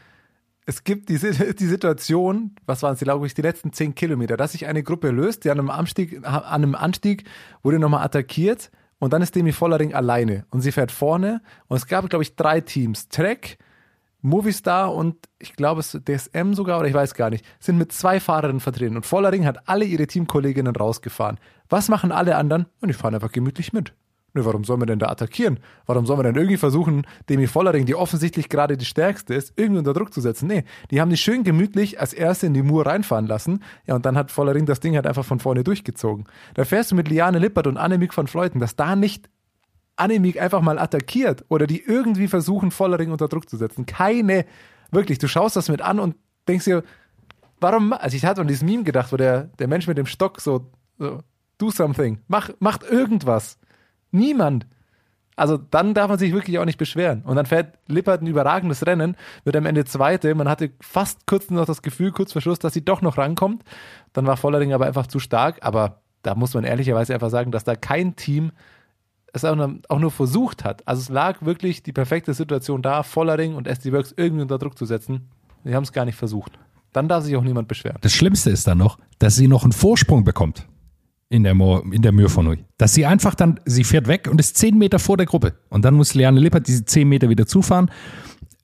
Es gibt die, *laughs* die Situation, was waren es, glaube ich, die letzten zehn Kilometer, dass sich eine Gruppe löst, die an einem Anstieg, an einem Anstieg wurde nochmal attackiert und dann ist Demi Vollering alleine und sie fährt vorne und es gab, glaube ich, drei Teams. Trek, Movistar und ich glaube es DSM sogar oder ich weiß gar nicht, sind mit zwei Fahrerinnen vertreten und Vollering hat alle ihre Teamkolleginnen rausgefahren. Was machen alle anderen? Und die fahren einfach gemütlich mit. Ne, warum sollen wir denn da attackieren? Warum sollen wir denn irgendwie versuchen, Demi Vollering, die offensichtlich gerade die stärkste ist, irgendwie unter Druck zu setzen? Nee, die haben die schön gemütlich als erste in die Mur reinfahren lassen. Ja, und dann hat Vollering das Ding halt einfach von vorne durchgezogen. Da fährst du mit Liane Lippert und Annemiek van Fleuten, dass da nicht Annemiek einfach mal attackiert oder die irgendwie versuchen, Vollering unter Druck zu setzen. Keine, wirklich, du schaust das mit an und denkst dir, warum, also ich hatte an dieses Meme gedacht, wo der, der Mensch mit dem Stock so, so do something, mach, macht irgendwas. Niemand. Also dann darf man sich wirklich auch nicht beschweren. Und dann fährt Lippert ein überragendes Rennen, wird am Ende Zweite. Man hatte fast kurz noch das Gefühl, kurz vor Schluss, dass sie doch noch rankommt. Dann war Vollering aber einfach zu stark. Aber da muss man ehrlicherweise einfach sagen, dass da kein Team es auch nur, versucht hat. Also es lag wirklich die perfekte Situation da, Vollering und SD Works irgendwie unter Druck zu setzen. Sie haben es gar nicht versucht. Dann darf sich auch niemand beschweren. Das Schlimmste ist dann noch, dass sie noch einen Vorsprung bekommt in der, Mo in der Mühe von euch. Dass sie einfach dann, sie fährt weg und ist zehn Meter vor der Gruppe. Und dann muss Leanne Lippert diese zehn Meter wieder zufahren.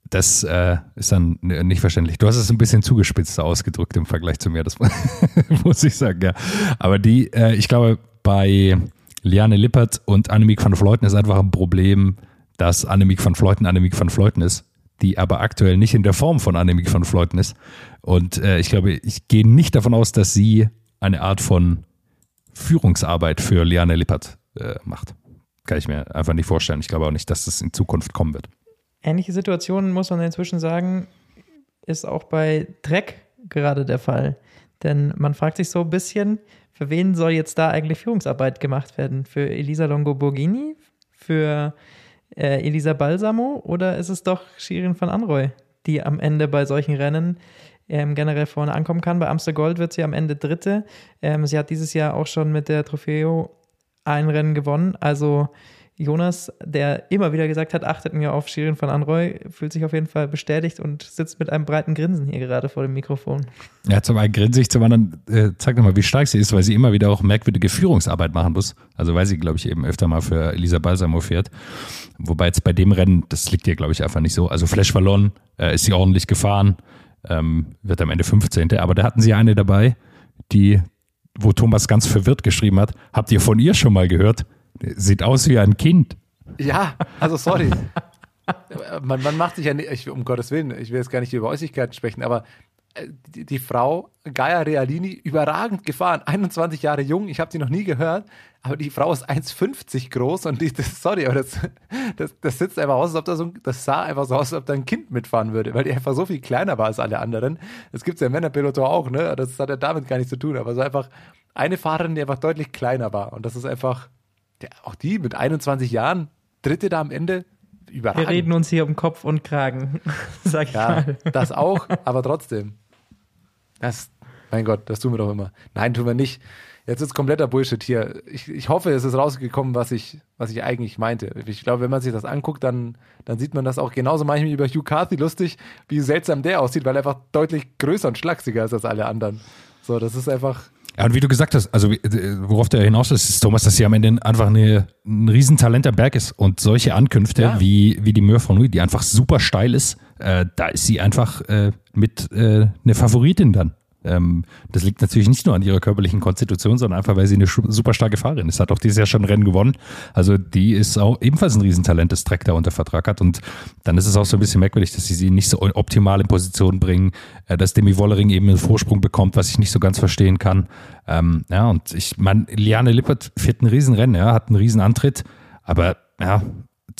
Das äh, ist dann nicht verständlich. Du hast es ein bisschen zugespitzt ausgedrückt im Vergleich zu mir, das *laughs* muss ich sagen, ja. Aber die, äh, ich glaube, bei Liane Lippert und Annemiek van Vleuten ist einfach ein Problem, dass Annemiek van Vleuten Annemiek van Vleuten ist, die aber aktuell nicht in der Form von Annemiek van Vleuten ist. Und äh, ich glaube, ich gehe nicht davon aus, dass sie eine Art von Führungsarbeit für Liane Lippert äh, macht. Kann ich mir einfach nicht vorstellen. Ich glaube auch nicht, dass das in Zukunft kommen wird. Ähnliche Situationen, muss man inzwischen sagen, ist auch bei Trek gerade der Fall. Denn man fragt sich so ein bisschen, für wen soll jetzt da eigentlich Führungsarbeit gemacht werden? Für Elisa Longo-Borghini? Für äh, Elisa Balsamo? Oder ist es doch Shirin van Anroy, die am Ende bei solchen Rennen ähm, generell vorne ankommen kann? Bei Amstel Gold wird sie am Ende Dritte. Ähm, sie hat dieses Jahr auch schon mit der Trofeo ein Rennen gewonnen. Also Jonas, der immer wieder gesagt hat, achtet mir auf Shirin von Anroy, fühlt sich auf jeden Fall bestätigt und sitzt mit einem breiten Grinsen hier gerade vor dem Mikrofon. Ja, zum einen grinse ich, zum anderen äh, zeigt nochmal, wie stark sie ist, weil sie immer wieder auch merkwürdige Führungsarbeit machen muss. Also weil sie, glaube ich, eben öfter mal für Elisa Balsamo fährt. Wobei jetzt bei dem Rennen, das liegt ihr, glaube ich, einfach nicht so. Also Flash Ballon äh, ist sie ordentlich gefahren, ähm, wird am Ende 15. Aber da hatten sie eine dabei, die, wo Thomas ganz verwirrt geschrieben hat, habt ihr von ihr schon mal gehört? Sieht aus wie ein Kind. Ja, also sorry. *laughs* man, man macht sich ja nicht, ich, um Gottes Willen, ich will jetzt gar nicht über Äußigkeiten sprechen, aber äh, die, die Frau, Gaia Realini, überragend gefahren, 21 Jahre jung, ich habe sie noch nie gehört, aber die Frau ist 1,50 groß und die, das, sorry, aber das, das, das sitzt einfach aus, als ob da so, das sah einfach so aus, als ob da ein Kind mitfahren würde, weil die einfach so viel kleiner war als alle anderen. Das gibt es ja im Männerpilotor auch, ne? Das hat ja damit gar nichts zu tun, aber so einfach eine Fahrerin, die einfach deutlich kleiner war und das ist einfach, ja, auch die mit 21 Jahren, dritte da am Ende, überragend. Wir reden uns hier um Kopf und Kragen, *laughs* sag ich Ja, mal. das auch, aber trotzdem. Das, mein Gott, das tun wir doch immer. Nein, tun wir nicht. Jetzt ist kompletter Bullshit hier. Ich, ich hoffe, es ist rausgekommen, was ich, was ich eigentlich meinte. Ich glaube, wenn man sich das anguckt, dann, dann sieht man das auch. Genauso mache ich mich über Hugh Carthy lustig, wie seltsam der aussieht, weil er einfach deutlich größer und schlachsiger ist als alle anderen. So, das ist einfach, Ja, und wie du gesagt hast, also wie- worauf der hinaus ist, ist Thomas, dass sie am Ende einfach eine, ein Riesentalent am Berg ist. Und solche Ankünfte Ja. wie, wie die Mur von Nui, die einfach super steil ist, äh, da ist sie einfach äh, mit äh, eine Favoritin dann. Ähm, das liegt natürlich nicht nur an ihrer körperlichen Konstitution, sondern einfach, weil sie eine super starke Fahrerin ist. Hat auch dieses Jahr schon ein Rennen gewonnen. Also die ist auch ebenfalls ein Riesentalent, das Trek da unter Vertrag hat. Und dann ist es auch so ein bisschen merkwürdig, dass sie sie nicht so optimal in Position bringen, äh, dass Demi Wollering eben einen Vorsprung bekommt, was ich nicht so ganz verstehen kann. Ähm, ja, und ich meine, Liane Lippert fährt ein Riesenrennen, ja, hat einen Riesenantritt, aber ja,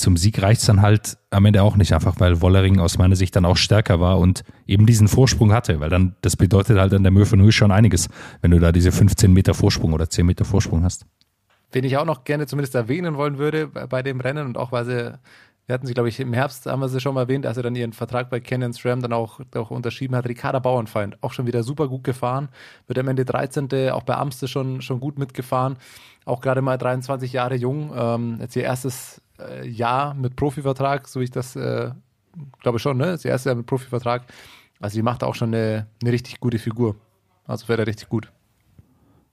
zum Sieg reicht es dann halt am Ende auch nicht, einfach weil Wollering aus meiner Sicht dann auch stärker war und eben diesen Vorsprung hatte, weil dann, das bedeutet halt an der Möwe Null schon einiges, wenn du da diese 15 Meter Vorsprung oder 10 Meter Vorsprung hast. Wen ich auch noch gerne zumindest erwähnen wollen würde bei, dem Rennen und auch weil sie, wir hatten sie, glaube ich, im Herbst haben wir sie schon mal erwähnt, als sie dann ihren Vertrag bei Canyon SRAM dann auch, auch unterschrieben hat. Ricarda Bauernfeind, auch schon wieder super gut gefahren, wird am Ende 13. auch bei Amstel schon, schon gut mitgefahren, auch gerade mal 23 Jahre jung, ähm, jetzt ihr erstes äh, Jahr mit Profivertrag, so wie ich das äh, glaube schon, ne? Das erste Jahr mit Profivertrag. Also die macht auch schon eine, eine richtig gute Figur. Also fährt er richtig gut.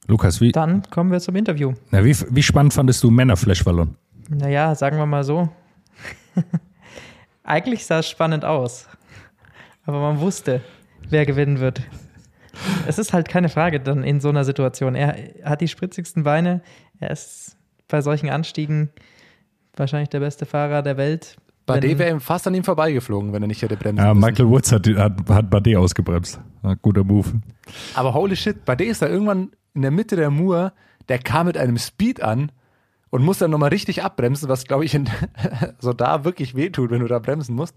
Lukas, wie, Dann kommen wir zum Interview. na, wie, wie spannend fandest du Männer Flash Ballon? Naja, sagen wir mal so. *laughs* Eigentlich sah es spannend aus. Aber man wusste, wer gewinnen wird. Es ist halt keine Frage dann in so einer Situation. Er hat die spritzigsten Beine. Er ist bei solchen Anstiegen wahrscheinlich der beste Fahrer der Welt. Dem wäre ihm fast an ihm vorbeigeflogen, wenn er nicht hätte bremsen Ja, müssen. Michael Woods hat, hat, hat Bardet ausgebremst. Guter Move. Aber holy shit, bei der ist er irgendwann in der Mitte der Mur, der kam mit einem Speed an und muss dann nochmal richtig abbremsen, was glaube ich in, *laughs* so da wirklich wehtut, wenn du da bremsen musst.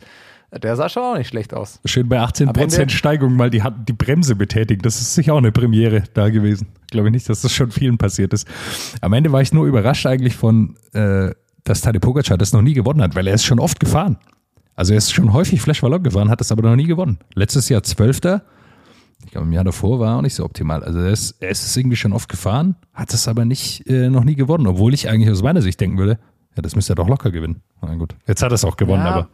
Der sah schon auch nicht schlecht aus. Schön bei Am 18% Ende- Steigung mal die, die Bremse betätigt. Das ist sicher auch eine Premiere da gewesen. Ich glaube nicht, dass das schon vielen passiert ist. Am Ende war ich nur überrascht eigentlich von, äh, dass Tadej Pogacar das noch nie gewonnen hat, weil er ist schon oft gefahren. Also er ist schon häufig Flash Ballon gefahren, hat das aber noch nie gewonnen. Letztes Jahr Zwölfter. Ich glaube, im Jahr davor war er auch nicht so optimal. Also er ist, er ist es irgendwie schon oft gefahren, hat es aber nicht, äh, noch nie gewonnen. Obwohl ich eigentlich aus meiner Sicht denken würde, Ja, das müsste er doch locker gewinnen. Na gut. Jetzt hat er es auch gewonnen, Ja, aber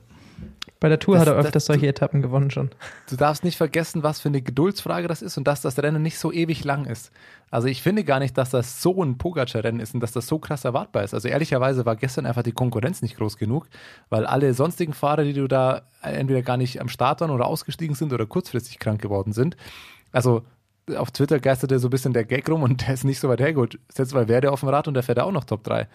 Bei der Tour Das- hat er das- öfters solche Etappen gewonnen schon. Du darfst nicht vergessen, was für eine Geduldsfrage das ist und dass das Rennen nicht so ewig lang ist. Also ich finde gar nicht, dass das so ein Pogacar-Rennen ist und dass das so krass erwartbar ist. Also ehrlicherweise war gestern einfach die Konkurrenz nicht groß genug, weil alle sonstigen Fahrer, die du da entweder gar nicht am Start waren oder ausgestiegen sind oder kurzfristig krank geworden sind. Also auf Twitter geisterte so ein bisschen der Gag rum und *laughs* der ist nicht so weit hergeholt. Setzt mal Werde auf dem Rad und der fährt auch noch Top 3.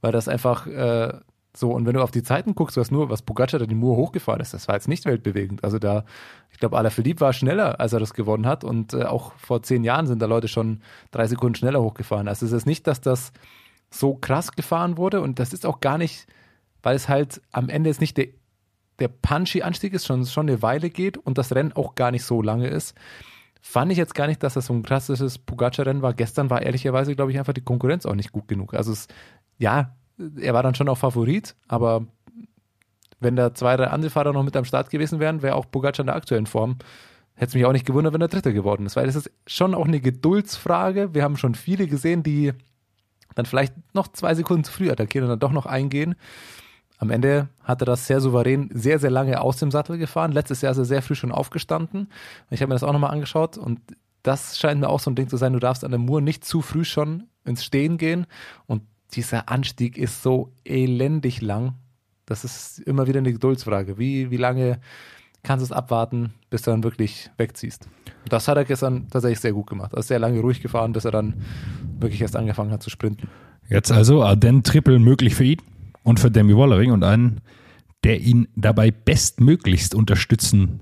Weil das einfach äh, so, und wenn du auf die Zeiten guckst, was nur, was Pogacar da die Mur hochgefahren ist, das war jetzt nicht weltbewegend. Also da, ich glaube, Alaphilippe war schneller, als er das gewonnen hat und äh, auch vor zehn Jahren sind da Leute schon drei Sekunden schneller hochgefahren. Also es ist nicht, dass das so krass gefahren wurde und das ist auch gar nicht, weil es halt am Ende jetzt nicht der, der punchy Anstieg ist, schon, schon eine Weile geht und das Rennen auch gar nicht so lange ist. Fand ich jetzt gar nicht, dass das so ein krasses Pogacar-Rennen war. Gestern war ehrlicherweise, glaube ich, einfach die Konkurrenz auch nicht gut genug. Also es, ja, er war dann schon auch Favorit, aber wenn da zwei, drei andere Fahrer noch mit am Start gewesen wären, wäre auch Pogacar in der aktuellen Form. Hätte es mich auch nicht gewundert, wenn er Dritter geworden ist, weil das ist schon auch eine Geduldsfrage. Wir haben schon viele gesehen, die dann vielleicht noch zwei Sekunden zu früh attackieren und dann doch noch eingehen. Am Ende hat er das sehr souverän, sehr, sehr lange aus dem Sattel gefahren. Letztes Jahr ist er sehr früh schon aufgestanden. Ich habe mir das auch nochmal angeschaut und das scheint mir auch so ein Ding zu sein. Du darfst an der Mur nicht zu früh schon ins Stehen gehen und dieser Anstieg ist so elendig lang. Das ist immer wieder eine Geduldsfrage. Wie, wie lange kannst du es abwarten, bis du dann wirklich wegziehst? Und das hat er gestern tatsächlich sehr gut gemacht. Er ist sehr lange ruhig gefahren, bis er dann wirklich erst angefangen hat zu sprinten. Jetzt also Ardennes-Triple möglich für ihn und für Demi Wollering und einen, der ihn dabei bestmöglichst unterstützen,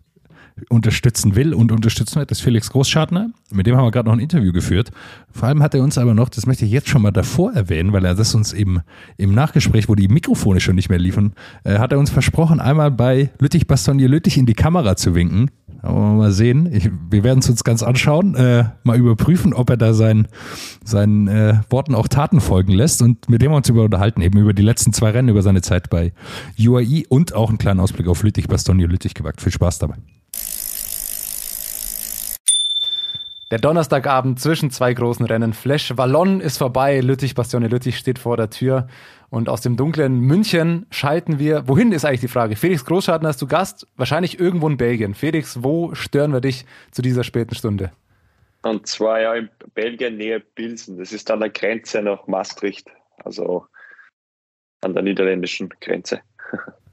unterstützen will und unterstützen wird, ist Felix Großschartner. Mit dem haben wir gerade noch ein Interview geführt. Vor allem hat er uns aber noch, das möchte ich jetzt schon mal davor erwähnen, weil er das uns im, im Nachgespräch, wo die Mikrofone schon nicht mehr liefern, äh, hat er uns versprochen, einmal bei Lüttich Bastogne Lüttich in die Kamera zu winken. Aber mal sehen. Ich, wir werden es uns ganz anschauen, äh, mal überprüfen, ob er da sein, seinen äh, Worten auch Taten folgen lässt. Und mit dem wir uns über unterhalten, eben über die letzten zwei Rennen, über seine Zeit bei UAE und auch einen kleinen Ausblick auf Lüttich, Bastogne Lüttich gewagt. Viel Spaß dabei. Der Donnerstagabend zwischen zwei großen Rennen. Flash Wallon ist vorbei. Lüttich, Bastione Lüttich steht vor der Tür. Und aus dem dunklen München schalten wir. Wohin ist eigentlich die Frage? Felix Großschartner ist zu Gast. Wahrscheinlich irgendwo in Belgien. Felix, wo stören wir dich zu dieser späten Stunde? Und zwar ja in Belgien nähe Pilsen. Das ist an der Grenze nach Maastricht, also an der niederländischen Grenze. *laughs*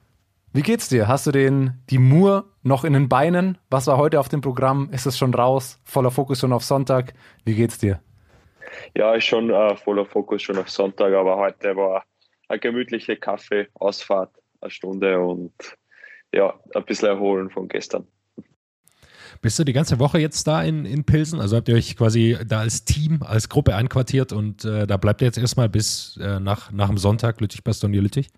Wie geht's dir? Hast du den, die Mur noch in den Beinen? Was war heute auf dem Programm? Ist es schon raus? Voller Fokus schon auf Sonntag? Wie geht's dir? Ja, ist schon äh, voller Fokus schon auf Sonntag, aber heute war eine gemütliche Kaffee-Ausfahrt, eine Stunde und ja, ein bisschen erholen von gestern. Bist du die ganze Woche jetzt da in, in Pilsen? Also habt ihr euch quasi da als Team, als Gruppe einquartiert und äh, da bleibt ihr jetzt erstmal bis äh, nach, nach dem Sonntag Lüttich, Bastogne, Lüttich?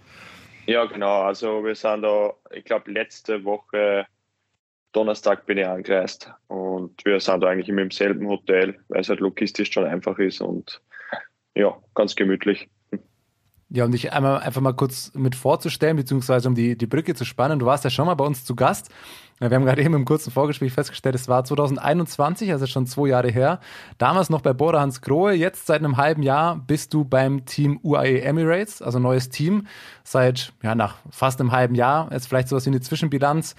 Ja, genau. Also wir sind da, ich glaube, letzte Woche Donnerstag bin ich angereist und wir sind da eigentlich immer im selben Hotel, weil es halt logistisch schon einfach ist und ja, ganz gemütlich. Ja, um dich einmal einfach mal kurz mit vorzustellen, beziehungsweise um die, die Brücke zu spannen. Du warst ja schon mal bei uns zu Gast. Wir haben gerade eben im kurzen Vorgespräch festgestellt, es war 2021, also schon zwei Jahre her. Damals noch bei Bora Hans Grohe. Jetzt seit einem halben Jahr bist du beim Team UAE Emirates, also neues Team. Seit, ja, nach fast einem halben Jahr. Jetzt vielleicht sowas wie eine Zwischenbilanz.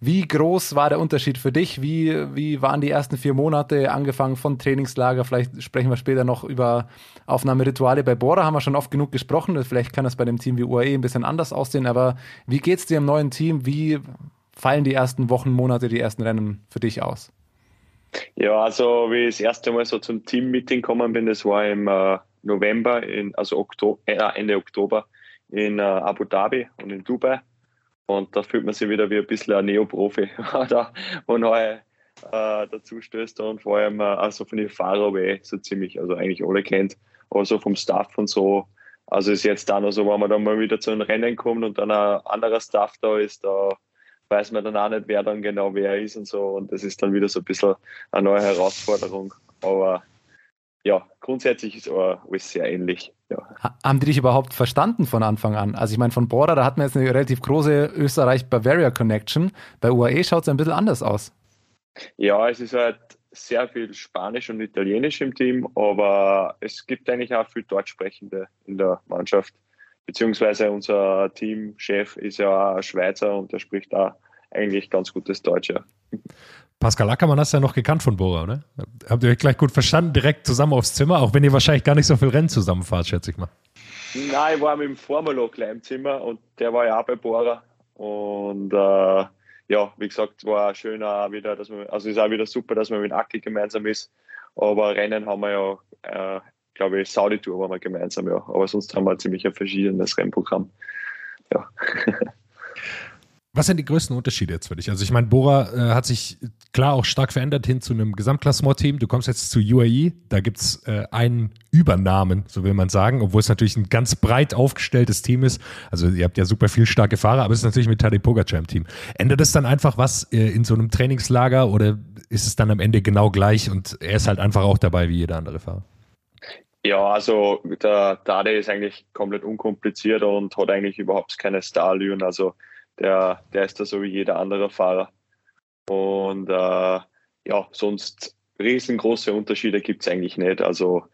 Wie groß war der Unterschied für dich? Wie, wie waren die ersten vier Monate, angefangen von Trainingslager? Vielleicht sprechen wir später noch über Aufnahmerituale. Bei Bora haben wir schon oft genug gesprochen. Vielleicht kann das bei dem Team wie UAE ein bisschen anders aussehen. Aber wie geht's dir im neuen Team? Wie fallen die ersten Wochen, Monate, die ersten Rennen für dich aus? Ja, also wie ich das erste Mal so zum Team-Meeting gekommen bin, das war im äh, November, in, also Oktober, äh, Ende Oktober in äh, Abu Dhabi und in Dubai. Und da fühlt man sich wieder wie ein bisschen ein Neoprofi, *laughs* wo neu äh, dazu stößt und vor allem äh, also von den Fahrern so ziemlich, also eigentlich alle kennt, aber so vom Staff und so. Also ist jetzt da noch so, wenn man dann mal wieder zu einem Rennen kommt und dann ein anderer Staff da ist, da weiß man dann auch nicht, wer dann genau wer ist und so. Und das ist dann wieder so ein bisschen eine neue Herausforderung. Aber ja, grundsätzlich ist alles sehr ähnlich. Ja. Ha- Haben die dich überhaupt verstanden von Anfang an? Also ich meine, von Bora, da hatten wir jetzt eine relativ große Österreich-Bavaria-Connection. Bei UAE schaut es ein bisschen anders aus. ja, es ist halt sehr viel Spanisch und Italienisch im Team, aber es gibt eigentlich auch viel Deutschsprechende in der Mannschaft. beziehungsweise unser Teamchef ist ja auch Schweizer und der spricht da eigentlich ganz gutes Deutsch. Ja. Pascal Ackermann hast du ja noch gekannt von Bora, oder? Habt ihr euch gleich gut verstanden, direkt zusammen aufs Zimmer, auch wenn ihr wahrscheinlich gar nicht so viel Rennen zusammenfahrt, schätze ich mal. Nein, ich war mit dem Formalo gleich im Zimmer und der war ja auch bei Bora. Und äh, ja, wie gesagt, war schön auch wieder, dass man, also ist auch wieder super, dass man mit Aki gemeinsam ist. Aber Rennen haben wir ja, äh, glaube ich, Saudi-Tour waren wir gemeinsam, ja. Aber sonst haben wir ziemlich ein verschiedenes Rennprogramm. Ja. *laughs* Was sind die größten Unterschiede jetzt für dich? Also ich meine, Bora äh, hat sich klar auch stark verändert hin zu einem Gesamtklassement-Team. Du kommst jetzt zu UAE, da gibt es äh, einen Übernamen, so will man sagen, obwohl es natürlich ein ganz breit aufgestelltes Team ist. Also ihr habt ja super viel starke Fahrer, aber es ist natürlich mit Tadej Pogacar im Team. Ändert es dann einfach was äh, in so einem Trainingslager oder ist es dann am Ende genau gleich und er ist halt einfach auch dabei wie jeder andere Fahrer? Ja, also der Tade ist eigentlich komplett unkompliziert und hat eigentlich überhaupt keine Starlüren. Also der, der ist da so wie jeder andere Fahrer. Und äh, ja, sonst riesengroße Unterschiede gibt es eigentlich nicht. Also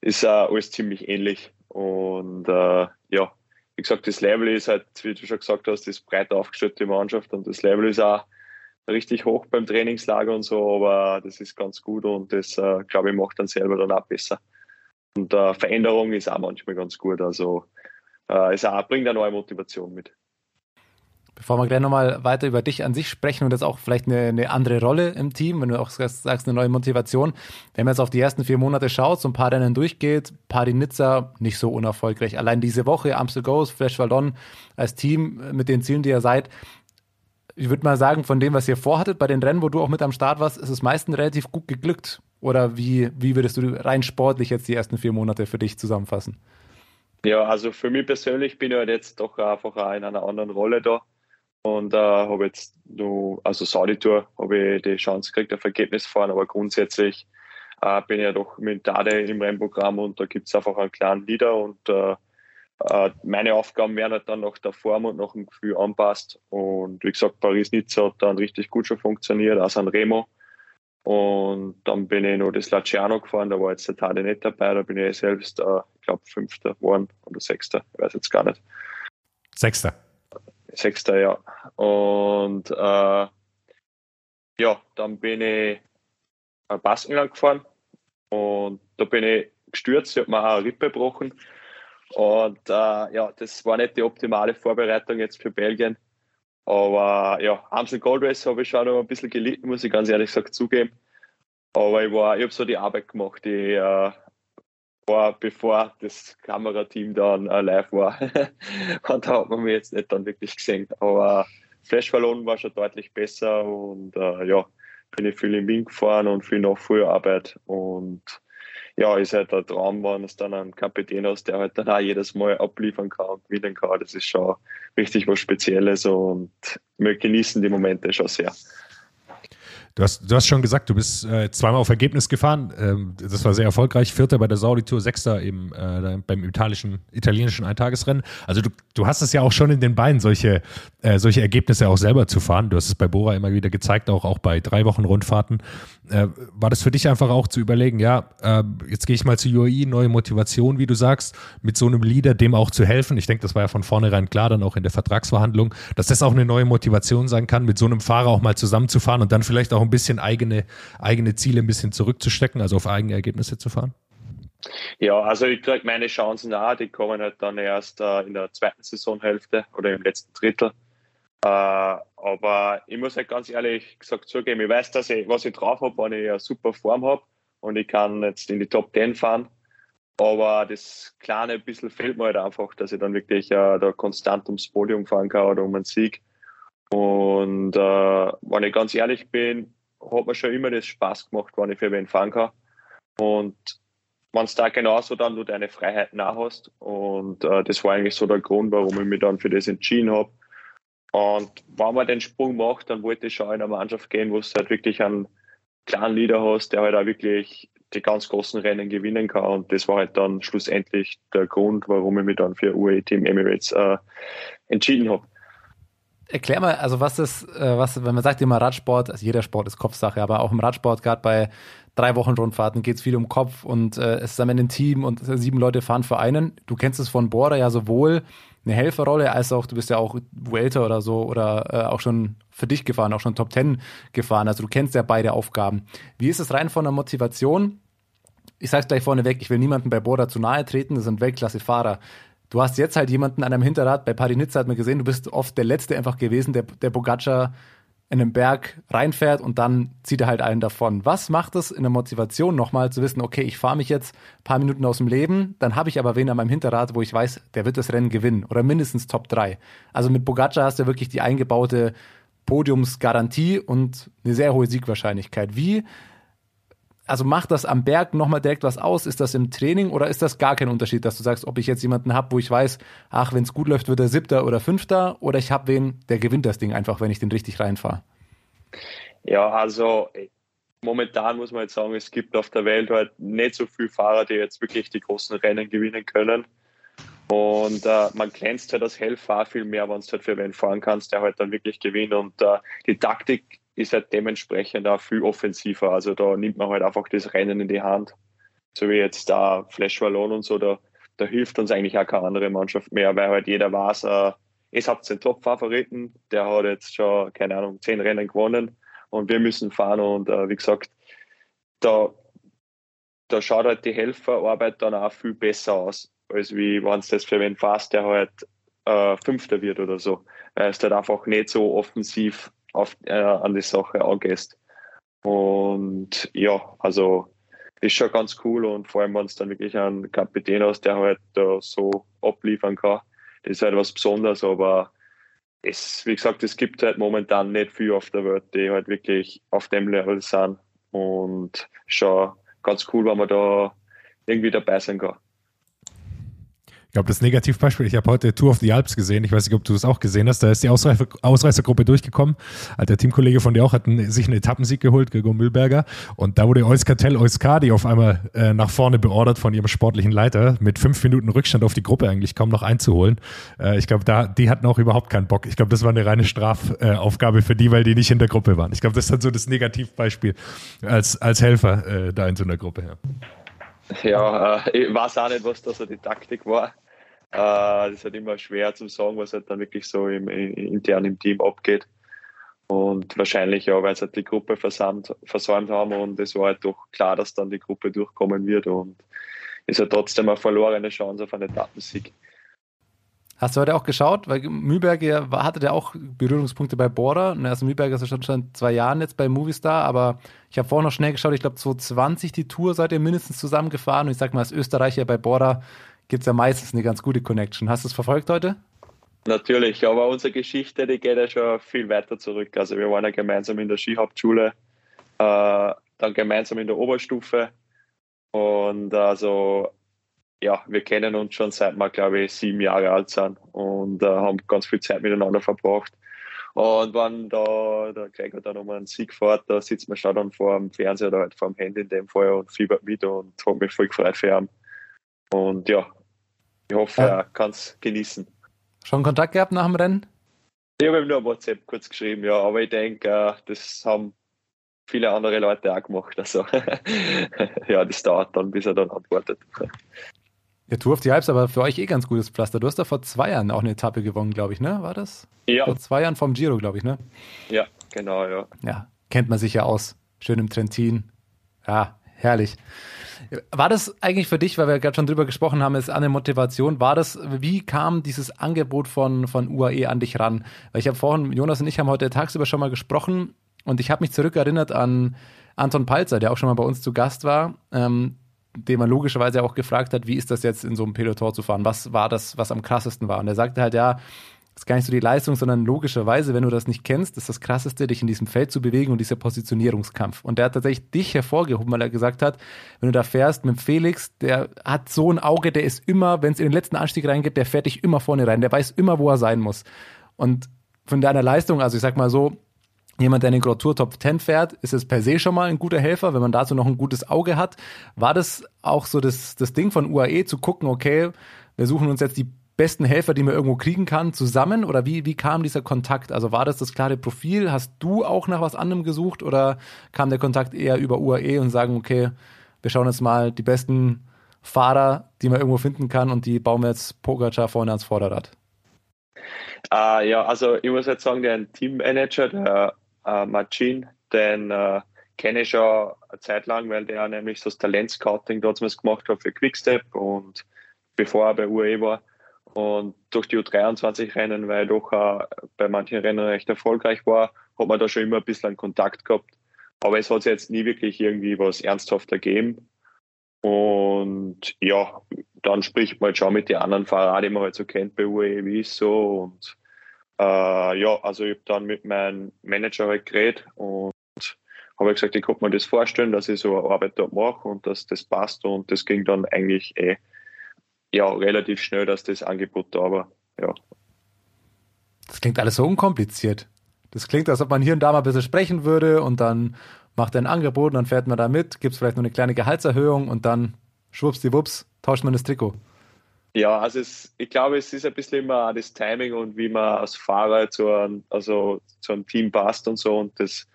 ist äh, alles ziemlich ähnlich. Und äh, ja, wie gesagt, das Level ist halt, wie du schon gesagt hast, ist breit aufgestellt, die Mannschaft. Und das Level ist auch richtig hoch beim Trainingslager und so, aber das ist ganz gut und das, äh, glaube ich, macht dann selber dann auch besser. Und äh, Veränderung ist auch manchmal ganz gut. Also äh, es auch, bringt eine neue Motivation mit. Bevor wir gleich nochmal weiter über dich an sich sprechen und jetzt auch vielleicht eine, eine, andere Rolle im Team, wenn du auch sagst, eine neue Motivation. Wenn man jetzt auf die ersten vier Monate schaut, so ein paar Rennen durchgeht, Paris Nizza nicht so unerfolgreich. Allein diese Woche Amstel Goes, Flash Vallon als Team mit den Zielen, die ihr seid. Ich würde mal sagen, von dem, was ihr vorhattet bei den Rennen, wo du auch mit am Start warst, ist es meistens relativ gut geglückt. Oder wie, wie würdest du rein sportlich jetzt die ersten vier Monate für dich zusammenfassen? Ja, also für mich persönlich bin ich halt jetzt doch einfach in einer anderen Rolle da und äh, habe jetzt nur, also Saudi-Tour, habe ich die Chance gekriegt auf Ergebnis fahren, aber grundsätzlich äh, bin ich ja doch mit Dade im Rennprogramm und da gibt es einfach einen kleinen Leader und äh, äh, meine Aufgaben werden halt dann nach der Form und nach dem Gefühl anpasst. Und wie gesagt, Paris-Nizza hat dann richtig gut schon funktioniert, auch San Remo. Und dann bin ich noch das Laciano gefahren, da war jetzt der Tade nicht dabei, da bin ich selbst, äh, ich glaube, Fünfter geworden oder Sechster, ich weiß jetzt gar nicht. Sechster. Sechster, ja. Und äh, ja, dann bin ich nach Baskenland gefahren und da bin ich gestürzt, ich habe mir auch eine Rippe gebrochen. Und äh, ja, das war nicht die optimale Vorbereitung jetzt für Belgien. Aber ja, Amstel Gold Race habe ich schon noch ein bisschen gelitten, muss ich ganz ehrlich gesagt zugeben. Aber ich, war, ich habe so die Arbeit gemacht, die äh, war, bevor das Kamerateam dann äh, live war. *laughs* und da hat man mich jetzt nicht dann wirklich gesehen. Aber Flash Ballon war schon deutlich besser und äh, ja, bin ich viel im Wind gefahren und viel Nachführarbeit. Und ja, ist halt der Traum, wenn es dann einen Kapitän hast, der halt dann auch jedes Mal abliefern kann und gewinnen kann. Das ist schon richtig was Spezielles und wir genießen die Momente schon sehr. Du hast, du hast schon gesagt, du bist äh, zweimal auf Ergebnis gefahren. Ähm, das war sehr erfolgreich. Vierter bei der Saudi Tour, Sechster eben äh, beim italischen, italienischen Eintagesrennen. Also du, du hast es ja auch schon in den Beinen, solche, äh, solche Ergebnisse auch selber zu fahren. Du hast es bei Bora immer wieder gezeigt, auch, auch bei drei Wochen Rundfahrten. Äh, war das für dich einfach auch zu überlegen, ja, äh, jetzt gehe ich mal zu UAE, neue Motivation, wie du sagst, mit so einem Leader, dem auch zu helfen. Ich denke, das war ja von vornherein klar, dann auch in der Vertragsverhandlung, dass das auch eine neue Motivation sein kann, mit so einem Fahrer auch mal zusammenzufahren und dann vielleicht auch ein bisschen eigene, eigene Ziele ein bisschen zurückzustecken, also auf eigene Ergebnisse zu fahren? Ja, also ich kriege meine Chancen auch, die kommen halt dann erst äh, in der zweiten Saisonhälfte oder im letzten Drittel. Äh, aber ich muss halt ganz ehrlich gesagt zugeben, ich weiß, dass ich, was ich drauf habe, wenn ich eine super Form habe und ich kann jetzt in die Top 10 fahren. Aber das kleine bisschen fehlt mir halt einfach, dass ich dann wirklich äh, da konstant ums Podium fahren kann oder um einen Sieg. Und äh, wenn ich ganz ehrlich bin, hat mir schon immer das Spaß gemacht, wenn ich für wen fahren kann. Und wenn es da genauso dann nur deine Freiheit nach hast. Und äh, das war eigentlich so der Grund, warum ich mich dann für das entschieden habe. Und wenn man den Sprung macht, dann wollte ich schon in eine Mannschaft gehen, wo es halt wirklich einen kleinen Leader hast, der halt auch wirklich die ganz großen Rennen gewinnen kann. Und das war halt dann schlussendlich der Grund, warum ich mich dann für UAE Team Emirates äh, entschieden habe. Erklär mal, also was ist, äh, was, wenn man sagt immer Radsport, also jeder Sport ist Kopfsache, aber auch im Radsport, gerade bei drei Wochen Rundfahrten geht es viel um Kopf und äh, es ist am Ende ein Team und sieben Leute fahren für einen. Du kennst es von Bora ja sowohl eine Helferrolle als auch, du bist ja auch Vuelta oder so oder äh, auch schon für dich gefahren, auch schon Top Ten gefahren. Also du kennst ja beide Aufgaben. Wie ist es rein von der Motivation? Ich sag's gleich vorneweg, ich will niemanden bei Bora zu nahe treten, das sind Weltklasse-Fahrer. Du hast jetzt halt jemanden an einem Hinterrad, bei Parinitza hat man gesehen, du bist oft der Letzte einfach gewesen, der, der Bogaccia in den Berg reinfährt und dann zieht er halt einen davon. Was macht es in der Motivation nochmal zu wissen, okay, ich fahre mich jetzt ein paar Minuten aus dem Leben, dann habe ich aber wen an meinem Hinterrad, wo ich weiß, der wird das Rennen gewinnen oder mindestens Top 3. Also mit Bogaccia hast du wirklich die eingebaute Podiumsgarantie und eine sehr hohe Siegwahrscheinlichkeit. Wie also macht das am Berg nochmal direkt was aus? Ist das im Training oder ist das gar kein Unterschied, dass du sagst, ob ich jetzt jemanden habe, wo ich weiß, ach, wenn es gut läuft, wird er siebter oder fünfter oder ich habe wen, der gewinnt das Ding einfach, wenn ich den richtig reinfahre? Ja, also momentan muss man jetzt sagen, es gibt auf der Welt halt nicht so viele Fahrer, die jetzt wirklich die großen Rennen gewinnen können. Und äh, man glänzt halt als Helfer viel mehr, wenn du halt für wen fahren kannst, der halt dann wirklich gewinnt. Und äh, die Taktik ist halt dementsprechend auch viel offensiver. Also da nimmt man halt einfach das Rennen in die Hand. So wie jetzt da Flash Wallon und so, da, da hilft uns eigentlich auch keine andere Mannschaft mehr, weil halt jeder weiß, äh, es habt den Top-Favoriten, der hat jetzt schon, keine Ahnung, zehn Rennen gewonnen und wir müssen fahren und äh, wie gesagt, da, da schaut halt die Helferarbeit dann auch viel besser aus, als wie wenn es das für wen fährst, der halt äh, Fünfter wird oder so. Weil es halt einfach nicht so offensiv auf, äh, an die Sache angehst. Und ja, also ist schon ganz cool. Und vor allem, wenn es dann wirklich einen Kapitän hast, der halt da so abliefern kann, das ist halt was Besonderes, aber es, wie gesagt, es gibt halt momentan nicht viel auf der Welt, die halt wirklich auf dem Level sind. Und schon ganz cool, wenn man da irgendwie dabei sein kann glaube, das Negativbeispiel, ich habe heute Tour of the Alps gesehen, ich weiß nicht, ob du es auch gesehen hast, da ist die Ausreißer, Ausreißergruppe durchgekommen. Der Teamkollege von dir auch hat sich einen Etappensieg geholt, Gregor Mühlberger. Und da wurde Euskartel Euskadi auf einmal äh, nach vorne beordert von ihrem sportlichen Leiter, mit fünf Minuten Rückstand auf die Gruppe eigentlich kaum noch einzuholen. Äh, ich glaube, da, die hatten auch überhaupt keinen Bock. Ich glaube, das war eine reine Strafaufgabe für die, weil die nicht in der Gruppe waren. Ich glaube, das ist dann so das Negativbeispiel als, als Helfer äh, da in so einer Gruppe. Ja. Ja, äh, ich weiß auch nicht, was da so die Taktik war. Äh, das ist halt immer schwer zu sagen, was halt dann wirklich so im, intern im Team abgeht. Und wahrscheinlich ja, weil sie halt die Gruppe versäumt, versäumt haben und es war halt doch klar, dass dann die Gruppe durchkommen wird und ist ja trotzdem eine verlorene Chance auf einen Etappensieg. Hast du heute auch geschaut? Weil Mühlberger hatte der auch Berührungspunkte bei Border. Also Mühlberger ist ja schon seit zwei Jahren jetzt bei Movistar, aber ich habe vorhin noch schnell geschaut, ich glaube 2020 die Tour seid ihr mindestens zusammengefahren und ich sag mal, als Österreicher bei Border gibt es ja meistens eine ganz gute Connection. Hast du es verfolgt heute? Natürlich, aber unsere Geschichte, die geht ja schon viel weiter zurück. Also wir waren ja gemeinsam in der Skihauptschule, äh, dann gemeinsam in der Oberstufe und also ja, wir kennen uns schon seit wir, glaube ich, sieben Jahre alt sind und äh, haben ganz viel Zeit miteinander verbracht. Und wenn da der Gregor dann um einen Sieg fährt, da sitzt man schon dann vor dem Fernseher oder halt vor dem Handy in dem Fall und fiebert mit und hat mich voll gefreut für ihn. Und ja, ich hoffe, ja. er kann es genießen. Schon Kontakt gehabt nach dem Rennen? Ich habe ihm nur WhatsApp kurz geschrieben, ja, aber ich denke, äh, das haben viele andere Leute auch gemacht. Also *laughs* ja, das dauert dann, bis er dann antwortet. *laughs* Ja, Tour of the Alps, aber für euch eh ganz gutes Pflaster. Du hast da vor zwei Jahren auch eine Etappe gewonnen, glaube ich, ne? War das? Ja. Vor zwei Jahren vom Giro, glaube ich, ne? Ja, genau, ja. Ja, kennt man sich ja aus. Schön im Trentin. Ja, herrlich. War das eigentlich für dich, weil wir gerade schon drüber gesprochen haben, ist eine Motivation, war das, wie kam dieses Angebot von, von UAE an dich ran? Weil ich habe vorhin, Jonas und ich haben heute tagsüber schon mal gesprochen und ich habe mich zurückerinnert an Anton Palzer, der auch schon mal bei uns zu Gast war, ähm, den man logischerweise auch gefragt hat, wie ist das jetzt in so einem Peloton zu fahren? Was war das, was am krassesten war? Und er sagte halt, ja, das ist gar nicht so die Leistung, sondern logischerweise, wenn du das nicht kennst, ist das Krasseste, dich in diesem Feld zu bewegen und dieser Positionierungskampf. Und der hat tatsächlich dich hervorgehoben, weil er gesagt hat, wenn du da fährst mit Felix, der hat so ein Auge, der ist immer, wenn es in den letzten Anstieg reingeht, der fährt dich immer vorne rein, der weiß immer, wo er sein muss. Und von deiner Leistung, also ich sag mal so, jemand, der in den Grand Top 10 fährt, ist es per se schon mal ein guter Helfer, wenn man dazu noch ein gutes Auge hat. War das auch so das, das Ding von UAE zu gucken, okay, wir suchen uns jetzt die besten Helfer, die man irgendwo kriegen kann, zusammen? Oder wie, wie kam dieser Kontakt? Also war das das klare Profil? Hast du auch nach was anderem gesucht oder kam der Kontakt eher über UAE und sagen, okay, wir schauen jetzt mal die besten Fahrer, die man irgendwo finden kann und die bauen wir jetzt Pogacar vorne ans Vorderrad? Äh, ja, also ich muss jetzt sagen, der Teammanager, der äh, Marcin, den äh, kenne ich schon eine Zeit lang, weil der nämlich so das Talentscouting dort gemacht hat für Quickstep und bevor er bei UAE war. Und durch die U23-Rennen, weil ich doch auch bei manchen Rennen recht erfolgreich war, hat man da schon immer ein bisschen Kontakt gehabt. Aber es hat sich jetzt nie wirklich irgendwie was ernsthaft ergeben. Und ja, dann spricht man halt schon mit den anderen Fahrern, die man halt so kennt bei UAE, wie so. Und äh, ja, also ich habe dann mit meinem Manager halt geredet und habe gesagt, ich kann mir das vorstellen, dass ich so eine Arbeit dort mache und dass das passt. Und das ging dann eigentlich eh ja, relativ schnell, dass das Angebot da war. Ja. Das klingt alles so unkompliziert. Das klingt, als ob man hier und da mal ein bisschen sprechen würde und dann macht er ein Angebot und dann fährt man da mit, gibt es vielleicht noch eine kleine Gehaltserhöhung und dann schwuppsdiwupps, tauscht man das Trikot. Ja, also es, ich glaube, es ist ein bisschen immer das Timing und wie man als Fahrer zu einem, also zu einem Team passt und so. Und das,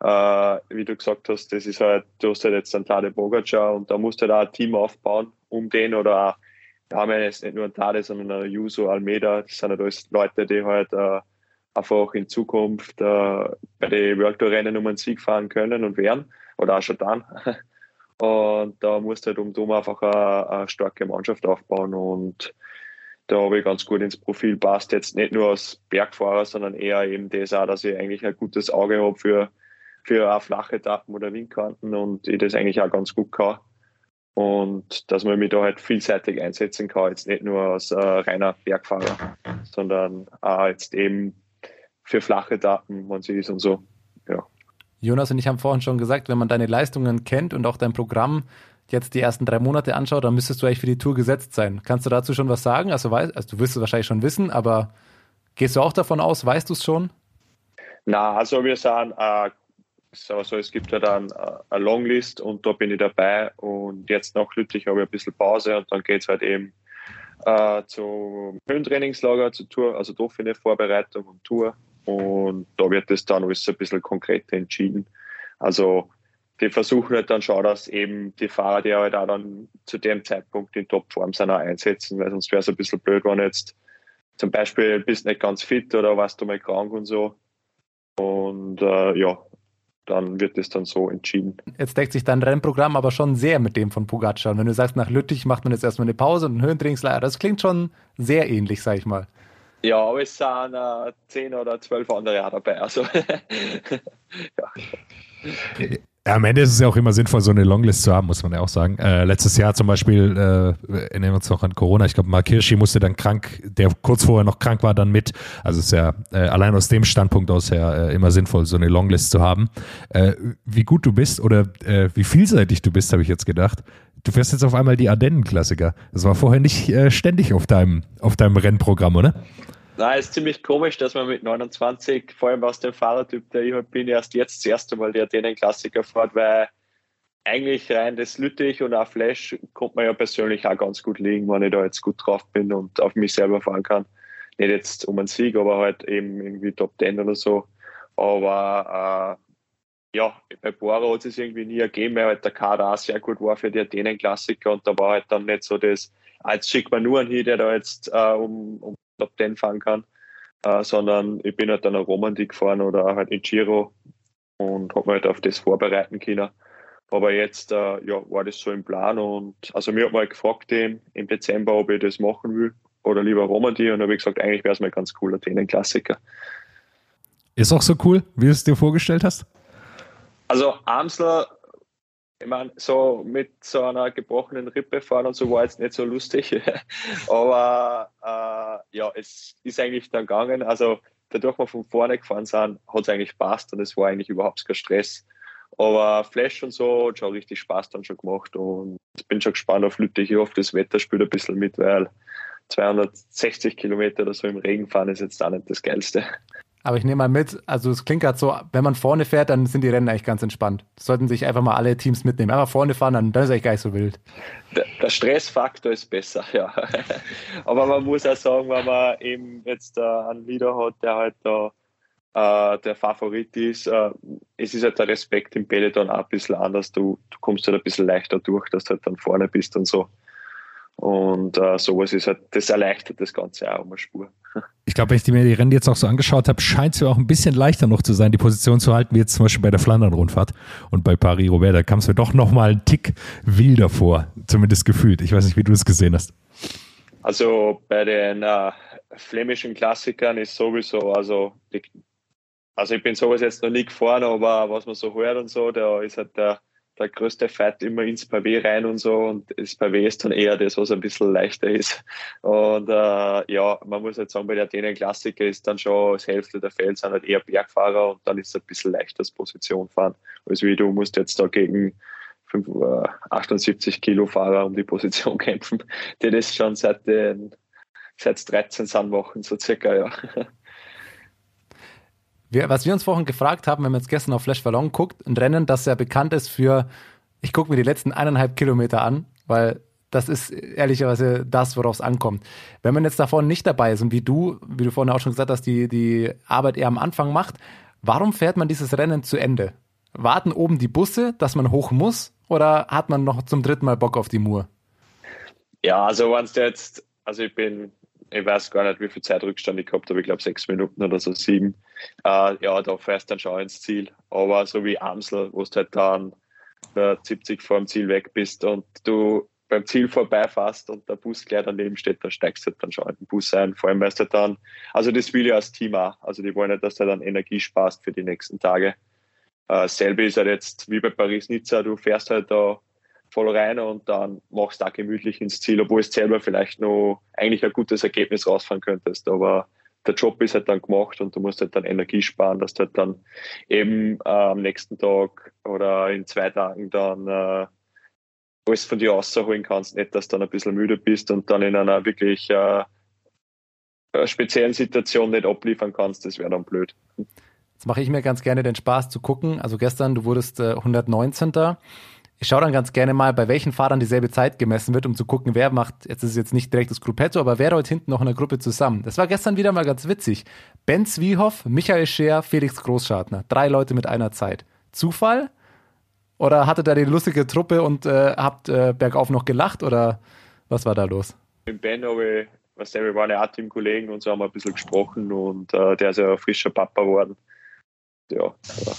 äh, wie du gesagt hast, das ist halt, du hast halt jetzt einen Tade Bogacar und da musst du halt auch ein Team aufbauen um den oder auch wir haben ja jetzt nicht nur einen Tade, sondern einen Juso Almeida. Das sind halt alles Leute, die halt äh, einfach in Zukunft äh, bei den World Tour Rennen um einen Sieg fahren können und werden oder auch schon dann. *laughs* Und da musst du halt um Dom einfach eine, eine, starke Mannschaft aufbauen und da habe ich ganz gut ins Profil passt. Jetzt nicht nur als Bergfahrer, sondern eher eben das auch, dass ich eigentlich ein gutes Auge habe für, für auch flache Etappen oder Windkanten und ich das eigentlich auch ganz gut kann und dass man mich da halt vielseitig einsetzen kann, jetzt nicht nur als äh, reiner Bergfahrer, sondern auch jetzt eben für flache Daten, wenn sie ist und so. Ja. Jonas und ich haben vorhin schon gesagt, wenn man deine Leistungen kennt und auch dein Programm jetzt die ersten drei Monate anschaut, dann müsstest du eigentlich für die Tour gesetzt sein. Kannst du dazu schon was sagen? Also, weißt, also du wirst es wahrscheinlich schon wissen, aber gehst du auch davon aus, weißt du es schon? Na, also wir sind äh, also es gibt ja dann eine Longlist und da bin ich dabei und jetzt nach Lüttich habe ich ein bisschen Pause und dann geht es halt eben äh, zum Höhentrainingslager, zur Tour, also Dauphine Vorbereitung und Tour und da wird es dann alles ein bisschen konkreter entschieden. Also die versuchen halt dann schon, dass eben die Fahrer, die halt auch dann zu dem Zeitpunkt in Topform sind, auch einsetzen, weil sonst wäre es ein bisschen blöd, wenn jetzt zum Beispiel bist nicht ganz fit oder warst du mal krank und so. Und äh, ja, dann wird es dann so entschieden. Jetzt deckt sich dein Rennprogramm aber schon sehr mit dem von Pogacar. Und wenn du sagst, nach Lüttich macht man jetzt erstmal eine Pause und einen Höhentrainingslager, das klingt schon sehr ähnlich, sag ich mal. Ja, aber es sind äh, zehn oder zwölf andere auch dabei. Also, *laughs* ja. Ja, am Ende ist es ja auch immer sinnvoll, so eine Longlist zu haben, muss man ja auch sagen. Äh, letztes Jahr zum Beispiel, äh, erinnern wir uns noch an Corona, ich glaube, Mark Hirschi musste dann krank, der kurz vorher noch krank war, dann mit. Also es ist ja äh, allein aus dem Standpunkt aus äh, immer sinnvoll, so eine Longlist zu haben. Äh, wie gut du bist oder äh, wie vielseitig du bist, habe ich jetzt gedacht. Du fährst jetzt auf einmal die Ardennen-Klassiker. Das war vorher nicht äh, ständig auf deinem, auf deinem Rennprogramm, oder? Nein, es ist ziemlich komisch, dass man mit 29, vor allem aus dem Fahrertyp, der ich halt bin, erst jetzt das erste Mal der den Klassiker fährt, weil eigentlich rein das Lüttich und auch Flash kommt man ja persönlich auch ganz gut liegen, wenn ich da jetzt gut drauf bin und auf mich selber fahren kann. Nicht jetzt um einen Sieg, aber halt eben irgendwie Top 10 oder so. Aber äh, ja, bei Bora hat es irgendwie nie ergeben, weil halt der Kader auch sehr gut war für die Athenen-Klassiker und da war halt dann nicht so das, als schickt man nur einen hin, der da jetzt äh, um, um Top 10 fahren kann, äh, sondern ich bin halt dann auch Romantik gefahren oder halt in Giro und habe mich halt auf das vorbereiten können. Aber jetzt äh, ja, war das so im Plan und also mir hat mal gefragt im, im Dezember, ob ich das machen will oder lieber Romantik und habe ich gesagt, eigentlich wäre es mal ganz cool, Athenen-Klassiker. Ist auch so cool, wie du es dir vorgestellt hast? Also Amsler ich meine, so mit so einer gebrochenen Rippe fahren und so war jetzt nicht so lustig. *laughs* Aber äh, ja, es ist eigentlich dann gegangen. Also dadurch wir von vorne gefahren sind, hat es eigentlich passt und es war eigentlich überhaupt kein Stress. Aber Flash und so hat schon richtig Spaß dann schon gemacht und ich bin schon gespannt auf Lüttich. Ich hoffe, das Wetter spielt ein bisschen mit, weil 260 Kilometer oder so im Regen fahren ist jetzt auch nicht das Geilste. Aber ich nehme mal mit, also es klingt gerade so, wenn man vorne fährt, dann sind die Rennen eigentlich ganz entspannt. Das sollten sich einfach mal alle Teams mitnehmen. Einfach vorne fahren, dann, dann ist eigentlich gar nicht so wild. Der, der Stressfaktor ist besser, *laughs* ja. Aber man muss auch sagen, wenn man eben jetzt äh, einen Leader hat, der halt da äh, der Favorit ist, äh, es ist halt der Respekt im Peloton auch ein bisschen anders. Du, du kommst halt ein bisschen leichter durch, dass du halt dann vorne bist und so. Und äh, sowas ist halt, das erleichtert das Ganze auch um eine Spur. *laughs* Ich glaube, wenn ich mir die Rennen jetzt auch so angeschaut habe, scheint es mir auch ein bisschen leichter noch zu sein, die Position zu halten, wie jetzt zum Beispiel bei der Flandern-Rundfahrt und bei Paris-Roubaix. Da kam es mir doch nochmal einen Tick wilder vor, zumindest gefühlt. Ich weiß nicht, wie du es gesehen hast. Also bei den äh, flämischen Klassikern ist sowieso, also, also ich bin sowas jetzt noch nie gefahren, aber was man so hört und so, da ist halt der der größte Fight immer ins Pavé rein und so und das Pavé ist dann eher das, was ein bisschen leichter ist. Und äh, ja, man muss halt sagen, bei der Athenen Klassiker ist dann schon das Hälfte der Fälle sind halt eher Bergfahrer und dann ist es ein bisschen leichter das Position fahren. Also wie du musst jetzt da gegen 5, äh, 78 Kilo Fahrer um die Position *laughs* kämpfen, die das schon seit den seit 13 sind machen, so circa, ja. Wir, was wir uns vorhin gefragt haben, wenn man jetzt gestern auf Flash Ballon guckt, ein Rennen, das ja bekannt ist für, ich gucke mir die letzten eineinhalb Kilometer an, weil das ist ehrlicherweise das, worauf es ankommt. Wenn man jetzt davon nicht dabei ist und wie du, wie du vorhin auch schon gesagt hast, die, die Arbeit eher am Anfang macht, warum fährt man dieses Rennen zu Ende? Warten oben die Busse, dass man hoch muss, oder hat man noch zum dritten Mal Bock auf die Mur? Ja, also wenn jetzt, also ich bin ich weiß gar nicht, wie viel Zeitrückstand ich gehabt habe, ich glaube sechs Minuten oder so, sieben. Äh, ja, da fährst du dann schon ins Ziel. Aber so wie Amsel, wo du halt dann 70 vor dem Ziel weg bist und du beim Ziel vorbeifährst und der Bus gleich daneben steht, dann steigst du halt dann schon in den Bus ein. Vor allem, weil du dann, also das will ja als Team auch. Also die wollen nicht, dass du dann Energie sparst für die nächsten Tage. Äh, selbe ist halt jetzt wie bei Paris-Nizza, du fährst halt da voll rein und dann machst du auch gemütlich ins Ziel, obwohl es selber vielleicht noch eigentlich ein gutes Ergebnis rausfahren könntest. Aber der Job ist halt dann gemacht und du musst halt dann Energie sparen, dass du halt dann eben äh, am nächsten Tag oder in zwei Tagen dann äh, alles von dir rausholen kannst. Nicht, dass du dann ein bisschen müde bist und dann in einer wirklich äh, speziellen Situation nicht abliefern kannst. Das wäre dann blöd. Jetzt mache ich mir ganz gerne den Spaß zu gucken. Also gestern, du wurdest äh, 119. Ich schaue dann ganz gerne mal, bei welchen Fahrern dieselbe Zeit gemessen wird, um zu gucken, wer macht, jetzt ist es jetzt nicht direkt das Gruppetto, aber wer rollt hinten noch in der Gruppe zusammen. Das war gestern wieder mal ganz witzig. Ben Zwiehoff, Michael Scheer, Felix Großschartner. Drei Leute mit einer Zeit. Zufall? Oder hattet ihr die lustige Truppe und äh, habt äh, bergauf noch gelacht? Oder was war da los? Mit Ben habe ich, was der, wir waren ja auch Teamkollegen und so haben wir ein bisschen gesprochen und äh, der ist ja ein frischer Papa geworden. Ja, da,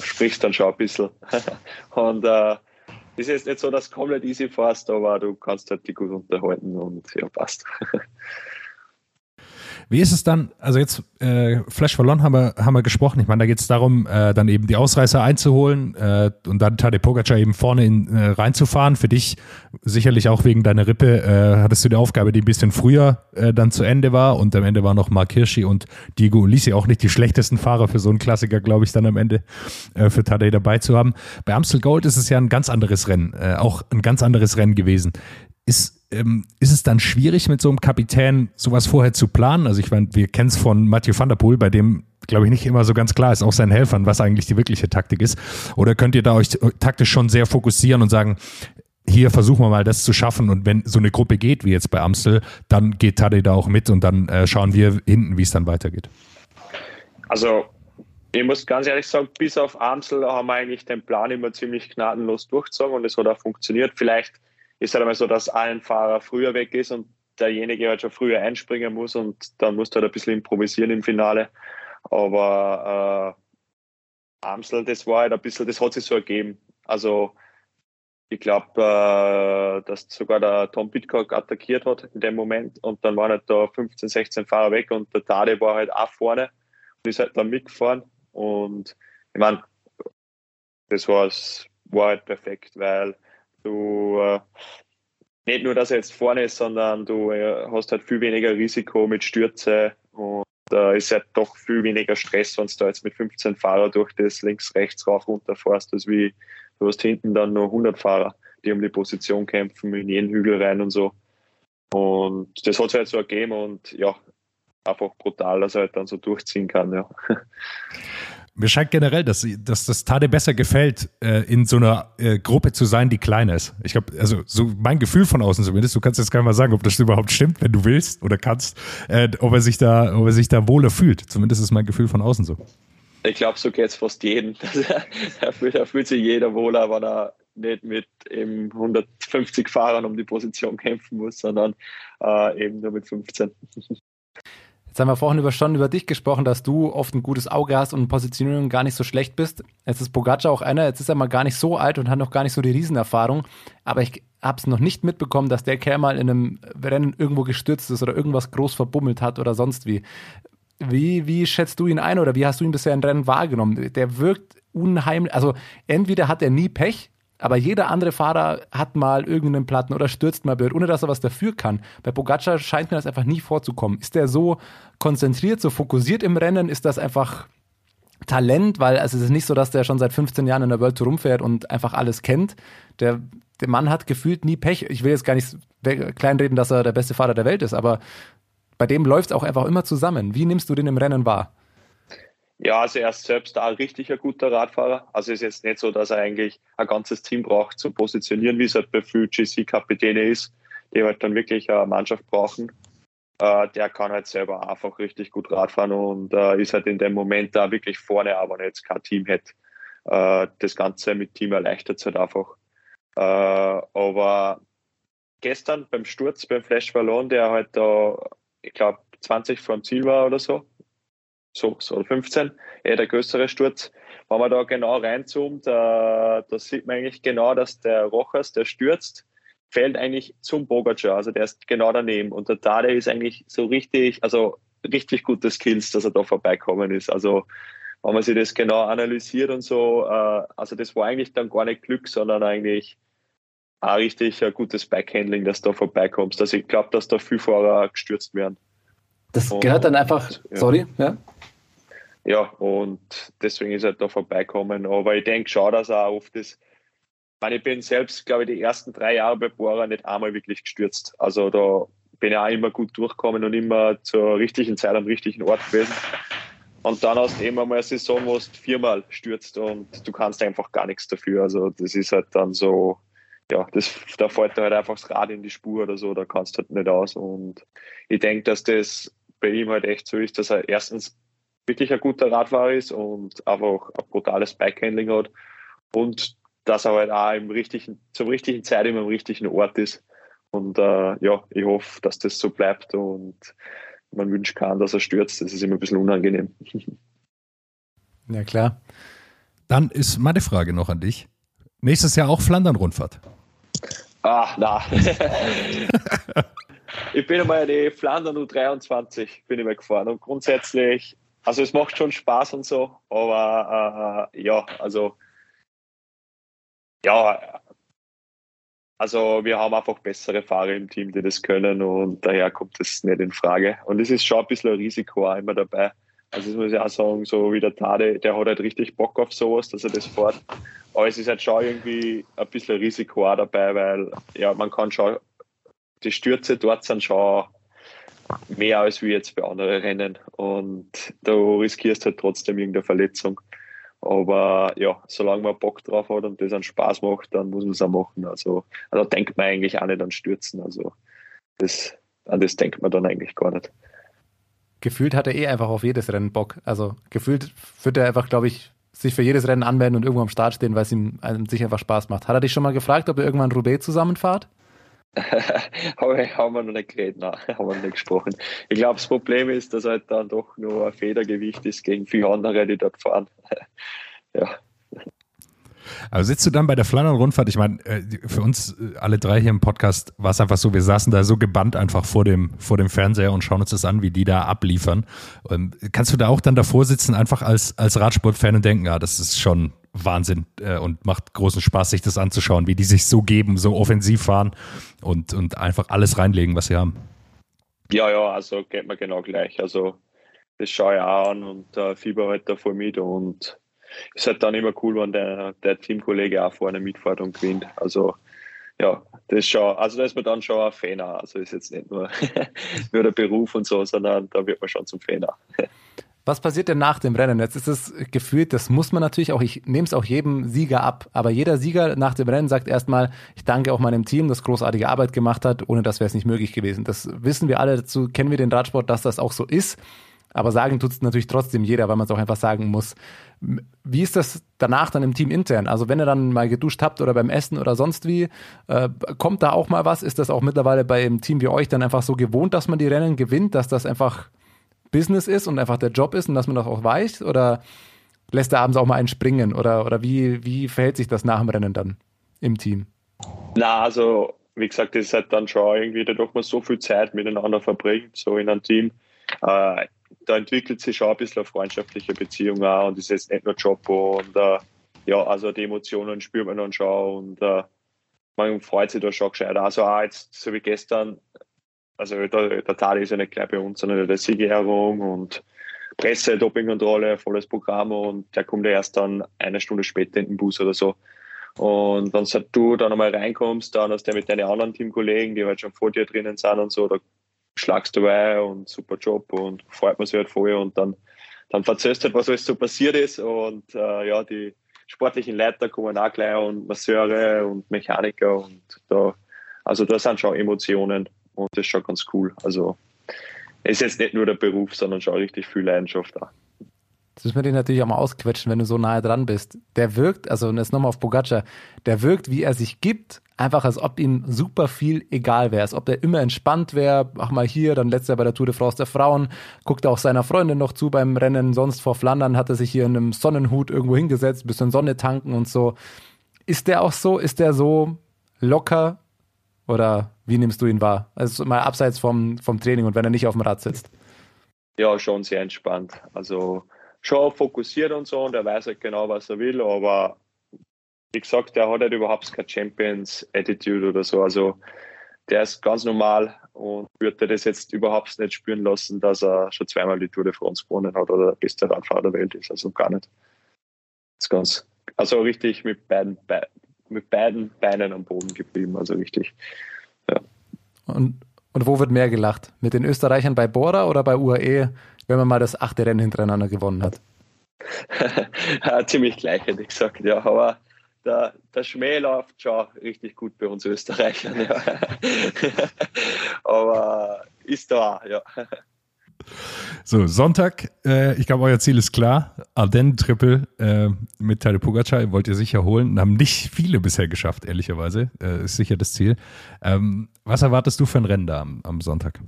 sprichst dann schon ein bisschen. *laughs* und äh, ist jetzt nicht so, dass du komplett easy fährst, aber du kannst halt die gut unterhalten und ja, passt. *laughs* Wie ist es dann, also jetzt äh, Flash Ballon haben wir, haben wir gesprochen, ich meine, da geht es darum, äh, dann eben die Ausreißer einzuholen äh, und dann Tadej Pogacar eben vorne in, äh, reinzufahren. Für dich sicherlich auch wegen deiner Rippe äh, hattest du die Aufgabe, die ein bisschen früher äh, dann zu Ende war und am Ende war noch Mark Hirschi und Diego Ulisi auch nicht die schlechtesten Fahrer für so einen Klassiker, glaube ich, dann am Ende äh, für Tadej dabei zu haben. Bei Amstel Gold ist es ja ein ganz anderes Rennen, äh, auch ein ganz anderes Rennen gewesen. Ist ähm, ist es dann schwierig, mit so einem Kapitän sowas vorher zu planen? Also ich meine, wir kennen es von Mathieu van der Poel, bei dem, glaube ich, nicht immer so ganz klar ist, auch seinen Helfern, was eigentlich die wirkliche Taktik ist. Oder könnt ihr da euch taktisch schon sehr fokussieren und sagen, hier versuchen wir mal das zu schaffen und wenn so eine Gruppe geht, wie jetzt bei Amstel, dann geht Tadej da auch mit und dann äh, schauen wir hinten, wie es dann weitergeht. Also ich muss ganz ehrlich sagen, bis auf Amstel haben wir eigentlich den Plan immer ziemlich gnadenlos durchgezogen und es hat auch funktioniert. Vielleicht ist halt einmal so, dass ein Fahrer früher weg ist und derjenige halt schon früher einspringen muss und dann musst du halt ein bisschen improvisieren im Finale. Aber äh, Amstel, das war halt ein bisschen, das hat sich so ergeben. Also ich glaube, äh, dass sogar der Tom Pitcock attackiert hat in dem Moment und dann waren halt da 15, 16 Fahrer weg und der Tade war halt auch vorne und ist halt dann mitgefahren und ich meine, das war halt perfekt, weil Du äh, nicht nur, dass er jetzt vorne ist, sondern du äh, hast halt viel weniger Risiko mit Stürze und da äh, ist halt doch viel weniger Stress, wenn du jetzt mit 15 Fahrern durch das links, rechts, rauf, runter fährst, als wie du hast hinten dann nur 100 Fahrer, die um die Position kämpfen, in jeden Hügel rein und so. Und das hat sich halt so ergeben und ja, einfach brutal, dass er halt dann so durchziehen kann, ja. *laughs* Mir scheint generell, dass, dass das Tade besser gefällt, äh, in so einer äh, Gruppe zu sein, die kleiner ist. Ich glaube, also so mein Gefühl von außen zumindest, du kannst jetzt gar nicht mal sagen, ob das überhaupt stimmt, wenn du willst oder kannst, äh, ob er sich da, ob er sich da wohler fühlt. Zumindest ist mein Gefühl von außen so. Ich glaube, so geht es fast jedem. *laughs* da fühlt, fühlt sich jeder wohler, wenn er nicht mit eben 150 Fahrern um die Position kämpfen muss, sondern äh, eben nur mit 15. *laughs* Jetzt haben wir vorhin über, schon über dich gesprochen, dass du oft ein gutes Auge hast und Positionierung gar nicht so schlecht bist. Jetzt ist Pogacar auch einer, jetzt ist er mal gar nicht so alt und hat noch gar nicht so die Riesenerfahrung. Aber ich habe es noch nicht mitbekommen, dass der Kerl mal in einem Rennen irgendwo gestürzt ist oder irgendwas groß verbummelt hat oder sonst wie. Wie, wie schätzt du ihn ein oder wie hast du ihn bisher in Rennen wahrgenommen? Der wirkt unheimlich, also entweder hat er nie Pech aber jeder andere Fahrer hat mal irgendeinen Platten oder stürzt mal blöd, ohne dass er was dafür kann. Bei Pogacar scheint mir das einfach nie vorzukommen. Ist der so konzentriert, so fokussiert im Rennen? Ist das einfach Talent? Weil also es ist nicht so, dass der schon seit 15 Jahren in der World Tour rumfährt und einfach alles kennt. Der, der Mann hat gefühlt nie Pech. Ich will jetzt gar nicht kleinreden, dass er der beste Fahrer der Welt ist, aber bei dem läuft es auch einfach immer zusammen. Wie nimmst du den im Rennen wahr? Ja, also er ist selbst da richtig ein guter Radfahrer. Also es ist jetzt nicht so, dass er eigentlich ein ganzes Team braucht zu positionieren, wie es halt bei vielen GC-Kapitäne ist, die halt dann wirklich eine Mannschaft brauchen. Äh, der kann halt selber einfach richtig gut Radfahren und äh, ist halt in dem Moment da wirklich vorne, aber wenn er jetzt kein Team hätte. Äh, das Ganze mit Team erleichtert es halt einfach. Aber gestern beim Sturz, beim Flash Ballon, der halt da, ich glaube, 20 vor dem Ziel war oder so, so, so 15, eher der größere Sturz. Wenn man da genau reinzoomt, äh, da sieht man eigentlich genau, dass der Rochers, der stürzt, fällt eigentlich zum Bogacar, also der ist genau daneben. Und der Tade ist eigentlich so richtig, also richtig gute Skills, dass er da vorbeikommen ist. Also wenn man sich das genau analysiert und so, äh, also das war eigentlich dann gar nicht Glück, sondern eigentlich auch richtig ein gutes Backhandling, dass du da vorbeikommst. Also ich glaube, dass da viele Fahrer gestürzt werden. Das gehört dann einfach, ja. sorry, ja. Ja, und deswegen ist er da vorbeikommen. Aber ich denke schon, dass er oft das. Ich, meine, ich bin selbst, glaube ich, die ersten drei Jahre bei Bora nicht einmal wirklich gestürzt. Also da bin ich auch immer gut durchgekommen und immer zur richtigen Zeit am richtigen Ort gewesen. Und dann hast du eben einmal eine Saison, wo du viermal stürzt und du kannst einfach gar nichts dafür. Also das ist halt dann so, ja, das, da fällt dir halt einfach das Rad in die Spur oder so, da kannst du halt nicht aus. Und ich denke, dass das bei ihm halt echt so ist, dass er erstens wirklich ein guter Radfahrer ist und einfach ein brutales Bikehandling hat und dass er halt auch im richtigen, zum richtigen Zeit immer am richtigen Ort ist. Und äh, ja, ich hoffe, dass das so bleibt und man wünscht kann, dass er stürzt. Das ist immer ein bisschen unangenehm. *laughs* Ja, klar. Dann ist meine Frage noch an dich. Nächstes Jahr auch Flandern-Rundfahrt? Ah, na. *laughs* *laughs* ich bin einmal die Flandern U23 bin ich mal gefahren und grundsätzlich, also es macht schon Spaß und so, aber äh, ja, also ja, also wir haben einfach bessere Fahrer im Team, die das können und daher kommt das nicht in Frage. Und es ist schon ein bisschen ein Risiko auch immer dabei. Also das muss ich auch sagen, so wie der Tade, der hat halt richtig Bock auf sowas, dass er das fährt. Aber es ist halt schon irgendwie ein bisschen Risiko auch dabei, weil ja, man kann schon die Stürze dort sind schon mehr als wie jetzt bei anderen Rennen. Und da riskierst du halt trotzdem irgendeine Verletzung. Aber ja, solange man Bock drauf hat und das einen Spaß macht, dann muss man es auch machen. Also, also denkt man eigentlich auch nicht an Stürzen. Also das, an das denkt man dann eigentlich gar nicht. Gefühlt hat er eh einfach auf jedes Rennen Bock. Also gefühlt wird er einfach, glaube ich, sich für jedes Rennen anmelden und irgendwo am Start stehen, weil es ihm sich einfach Spaß macht. Hat er dich schon mal gefragt, ob ihr irgendwann Roubaix zusammenfahrt? *laughs* haben wir noch nicht geredet, nein, *laughs* haben wir noch nicht gesprochen. Ich glaube, das Problem ist, dass halt dann doch nur ein Federgewicht ist gegen viele andere, die dort fahren. *laughs* ja. Also sitzt du dann bei der Flandern-Rundfahrt? Ich meine, äh, für uns äh, alle drei hier im Podcast war es einfach so, wir saßen da so gebannt einfach vor dem, vor dem Fernseher und schauen uns das an, wie die da abliefern. Und kannst du da auch dann davor sitzen, einfach als, als Radsportfan und denken, ja, das ist schon Wahnsinn äh, und macht großen Spaß, sich das anzuschauen, wie die sich so geben, so offensiv fahren und, und einfach alles reinlegen, was sie haben. Ja, ja, also geht mir genau gleich. Also das schaue ich auch an und äh, fieber halt davor mit und ist halt dann immer cool, wenn der, der Teamkollege auch vorne mitfährt und gewinnt. Also ja, das schon, also da ist man dann schon ein Fan. Also ist jetzt nicht nur, *laughs* nur der Beruf und so, sondern da wird man schon zum Fan. *laughs* Was passiert denn nach dem Rennen? Jetzt ist es gefühlt, das muss man natürlich auch, ich nehme es auch jedem Sieger ab, aber jeder Sieger nach dem Rennen sagt erstmal, ich danke auch meinem Team, das großartige Arbeit gemacht hat, ohne das wäre es nicht möglich gewesen. Das wissen wir alle, dazu kennen wir den Radsport, dass das auch so ist. Aber sagen tut es natürlich trotzdem jeder, weil man es auch einfach sagen muss. Wie ist das danach dann im Team intern? Also wenn ihr dann mal geduscht habt oder beim Essen oder sonst wie, äh, kommt da auch mal was? Ist das auch mittlerweile bei einem Team wie euch dann einfach so gewohnt, dass man die Rennen gewinnt, dass das einfach Business ist und einfach der Job ist und dass man das auch weiß? Oder lässt er abends auch mal einen springen? Oder, oder wie, wie verhält sich das nach dem Rennen dann im Team? Na, also wie gesagt, das ist halt dann schon irgendwie, dadurch man so viel Zeit miteinander verbringt, so in einem Team. Äh, da entwickelt sich schon ein bisschen eine freundschaftliche Beziehung auch und ist jetzt nicht nur Job und äh, ja, also die Emotionen spürt man dann schon und äh, man freut sich da schon gescheit. Also auch jetzt, so wie gestern, also der, der Tali ist ja nicht gleich bei uns, sondern der Siegerehrung und Presse, Dopingkontrolle, volles Programm und der kommt ja erst dann eine Stunde später in den Bus oder so. Und wenn du dann einmal reinkommst, dann hast du ja mit deinen anderen Teamkollegen, die halt schon vor dir drinnen sind und so, da schlagst du bei und super Job und freut man sich halt voll und dann, dann verzögst halt, was alles so passiert ist und äh, ja, die sportlichen Leiter kommen auch gleich und Masseure und Mechaniker und da, also da sind schon Emotionen und das ist schon ganz cool. Also es ist jetzt nicht nur der Beruf, sondern schon richtig viel Leidenschaft da. Das müssen wir dich natürlich auch mal ausquetschen, wenn du so nahe dran bist. Der wirkt, also jetzt nochmal auf Pogacar, der wirkt, wie er sich gibt, einfach als ob ihm super viel egal wäre, als ob der immer entspannt wäre. Ach mal hier, dann letztes Jahr bei der Tour de France der Frauen, guckt auch seiner Freundin noch zu beim Rennen, sonst vor Flandern hat er sich hier in einem Sonnenhut irgendwo hingesetzt, bisschen Sonne tanken und so. Ist der auch so? Ist der so locker oder wie nimmst du ihn wahr? Also mal abseits vom, vom Training und wenn er nicht auf dem Rad sitzt. Ja, schon sehr entspannt. Also schon fokussiert und so und er weiß halt genau, was er will, aber wie gesagt, der hat halt überhaupt keine Champions-Attitude oder so. Also der ist ganz normal und würde das jetzt überhaupt nicht spüren lassen, dass er schon zweimal die Tour de France gewonnen hat oder der beste Radfahrer der Welt ist. Also gar nicht. Das ist ganz, also richtig mit beiden, mit beiden Beinen am Boden geblieben, also richtig. Ja. Und, und wo wird mehr gelacht? Mit den Österreichern bei Bora oder bei UAE, wenn man mal das achte Rennen hintereinander gewonnen hat? *laughs* ja, ziemlich gleich, hätte ich gesagt, ja. Aber der, der Schmäh läuft schon richtig gut bei uns Österreichern, ja. *laughs* aber ist da, ja. So, Sonntag, äh, ich glaube, euer Ziel ist klar. Ardennen-Triple äh, mit Tadej Pogacar wollt ihr sicher holen. Haben nicht viele bisher geschafft, ehrlicherweise. Äh, ist sicher das Ziel. Ähm, was erwartest du für ein Rennen da am, am, Sonntag?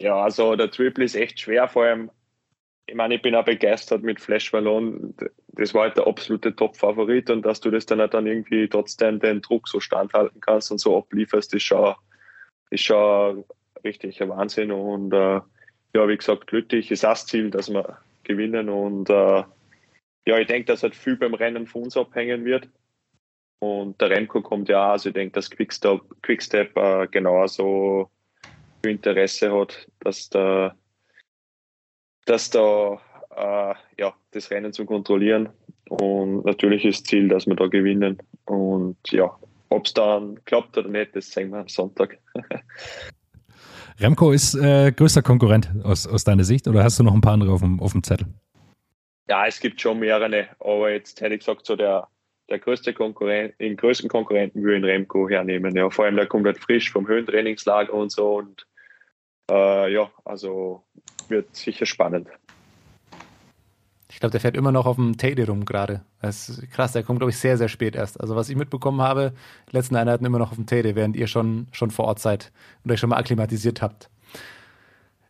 Ja, also der Triple ist echt schwer, vor allem, ich meine, ich bin auch begeistert mit Flash Ballon. Das war halt der absolute Top-Favorit und dass du das dann halt dann irgendwie trotzdem den Druck so standhalten kannst und so ablieferst, ist schon, ist schon richtig ein Wahnsinn. Und äh, ja, wie gesagt, glücklich ist das Ziel, dass wir gewinnen. Und äh, ja, ich denke, dass halt viel beim Rennen von uns abhängen wird. Und der Remco kommt ja auch, also ich denke, dass Quickstep, Quickstep äh, genauso Interesse hat, dass da, dass da äh, ja, das Rennen zu kontrollieren. Und natürlich ist Ziel, dass wir da gewinnen. Und ja, ob es dann klappt oder nicht, das sehen wir am Sonntag. *laughs* Remco ist äh, größter Konkurrent aus, aus deiner Sicht oder hast du noch ein paar andere auf dem, auf dem Zettel? Ja, es gibt schon mehrere, aber jetzt hätte ich gesagt, so der, der größte Konkurrent, den größten Konkurrenten würde ich Remco hernehmen. Ja, vor allem der kommt halt frisch vom Höhentrainingslager und so und äh, ja, also wird sicher spannend. Ich glaube, der fährt immer noch auf dem Teddy rum gerade. Das ist krass, der kommt, glaube ich, sehr, sehr spät erst. Also, was ich mitbekommen habe, die letzten Einheiten immer noch auf dem Teddy, während ihr schon, schon vor Ort seid und euch schon mal akklimatisiert habt.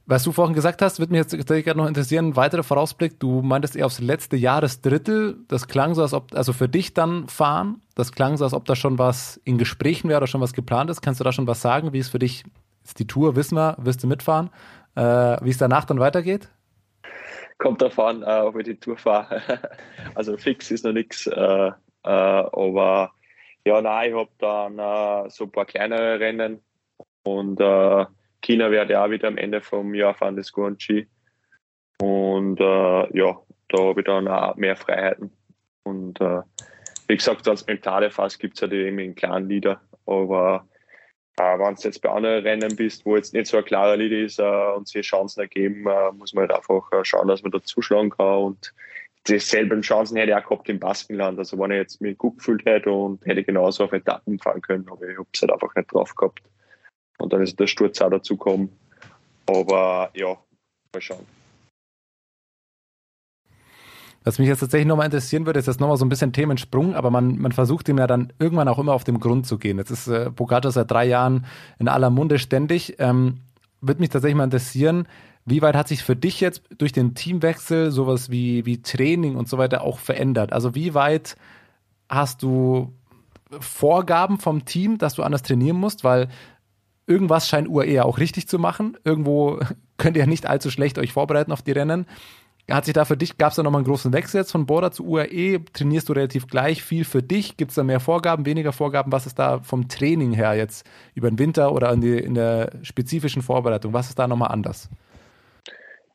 Was du vorhin gesagt hast, wird mich jetzt gerade noch interessieren. Weiterer Vorausblick. Du meintest eher aufs letzte Jahresdrittel. Das klang so, als ob, also für dich dann fahren, das klang so, als ob da schon was in Gesprächen wäre oder schon was geplant ist. Kannst du da schon was sagen? Wie es für dich ist die Tour, wissen wir, wirst du mitfahren? Äh, wie es danach dann weitergeht? Kommt davon, äh, ob ich die Tour fahre. *laughs* also fix ist noch nichts. Äh, äh, aber ja, nein, ich habe dann äh, so ein paar kleinere Rennen und äh, China werde ja auch wieder am Ende vom Jahr fahren, das Guangxi. Und äh, ja, da habe ich dann auch mehr Freiheiten. Und wie gesagt, als mentale Phase gibt es die eben in kleinen Lieder. Aber äh, wenn du jetzt bei anderen Rennen bist, wo jetzt nicht so ein klarer Lied ist äh, und sich Chancen ergeben, äh, muss man halt einfach äh, schauen, dass man da zuschlagen kann. Und dieselben Chancen hätte ich auch gehabt im Baskenland. Also wenn ich jetzt mich gut gefühlt hätte und hätte genauso auf Etappen fahren können, aber ich habe es halt einfach nicht drauf gehabt. Und dann ist der Sturz auch dazu gekommen. Aber ja, mal schauen. Was mich jetzt tatsächlich nochmal interessieren würde, ist jetzt nochmal so ein bisschen Themensprung, aber man, man versucht ihm ja dann irgendwann auch immer auf den Grund zu gehen. Jetzt ist äh, Pogacar seit drei Jahren in aller Munde ständig. Ähm, würde mich tatsächlich mal interessieren, wie weit hat sich für dich jetzt durch den Teamwechsel sowas wie, wie Training und so weiter auch verändert? Also wie weit hast du Vorgaben vom Team, dass du anders trainieren musst? Weil irgendwas scheint UAE ja auch richtig zu machen. Irgendwo *laughs* könnt ihr ja nicht allzu schlecht euch vorbereiten auf die Rennen. Hat sich da für dich, gab es da nochmal einen großen Wechsel jetzt von Border zu UAE? Trainierst du relativ gleich viel für dich? Gibt es da mehr Vorgaben, weniger Vorgaben? Was ist da vom Training her jetzt über den Winter oder in, die, in der spezifischen Vorbereitung? Was ist da nochmal anders?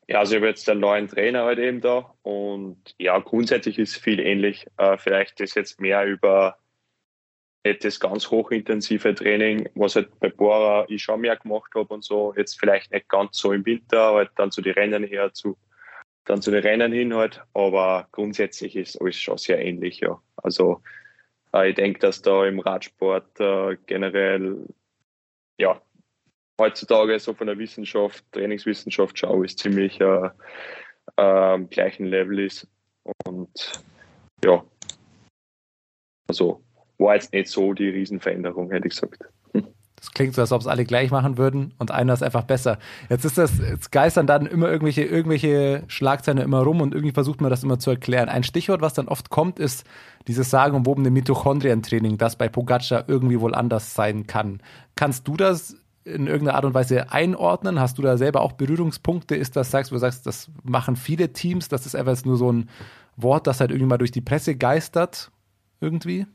Ja, also ich habe jetzt einen neuen Trainer halt eben da und ja, grundsätzlich ist viel ähnlich. Äh, vielleicht ist jetzt mehr über das ganz hochintensive Training, was halt bei Bora ich schon mehr gemacht habe und so. Jetzt vielleicht nicht ganz so im Winter, halt dann zu den Rennen her, zu, dann zu den Rennen hin halt. Aber grundsätzlich ist alles schon sehr ähnlich, ja. Also äh, ich denke, dass da im Radsport äh, generell ja heutzutage so von der Wissenschaft, Trainingswissenschaft schau, ist ziemlich äh, äh, gleichen Level ist. Und ja, also war jetzt nicht so die Riesenveränderung, hätte ich gesagt. Das klingt so, als ob es alle gleich machen würden und einer ist einfach besser. Jetzt ist das, jetzt geistern dann immer irgendwelche, irgendwelche Schlagzeilen immer rum und irgendwie versucht man das immer zu erklären. Ein Stichwort, was dann oft kommt, ist dieses sagenumwobene Mitochondrientraining, das bei Pogacar irgendwie wohl anders sein kann. Kannst du das in irgendeiner Art und Weise einordnen? Hast du da selber auch Berührungspunkte? Ist das, sagst du, sagst, das machen viele Teams, das ist einfach nur so ein Wort, das halt irgendwie mal durch die Presse geistert, irgendwie?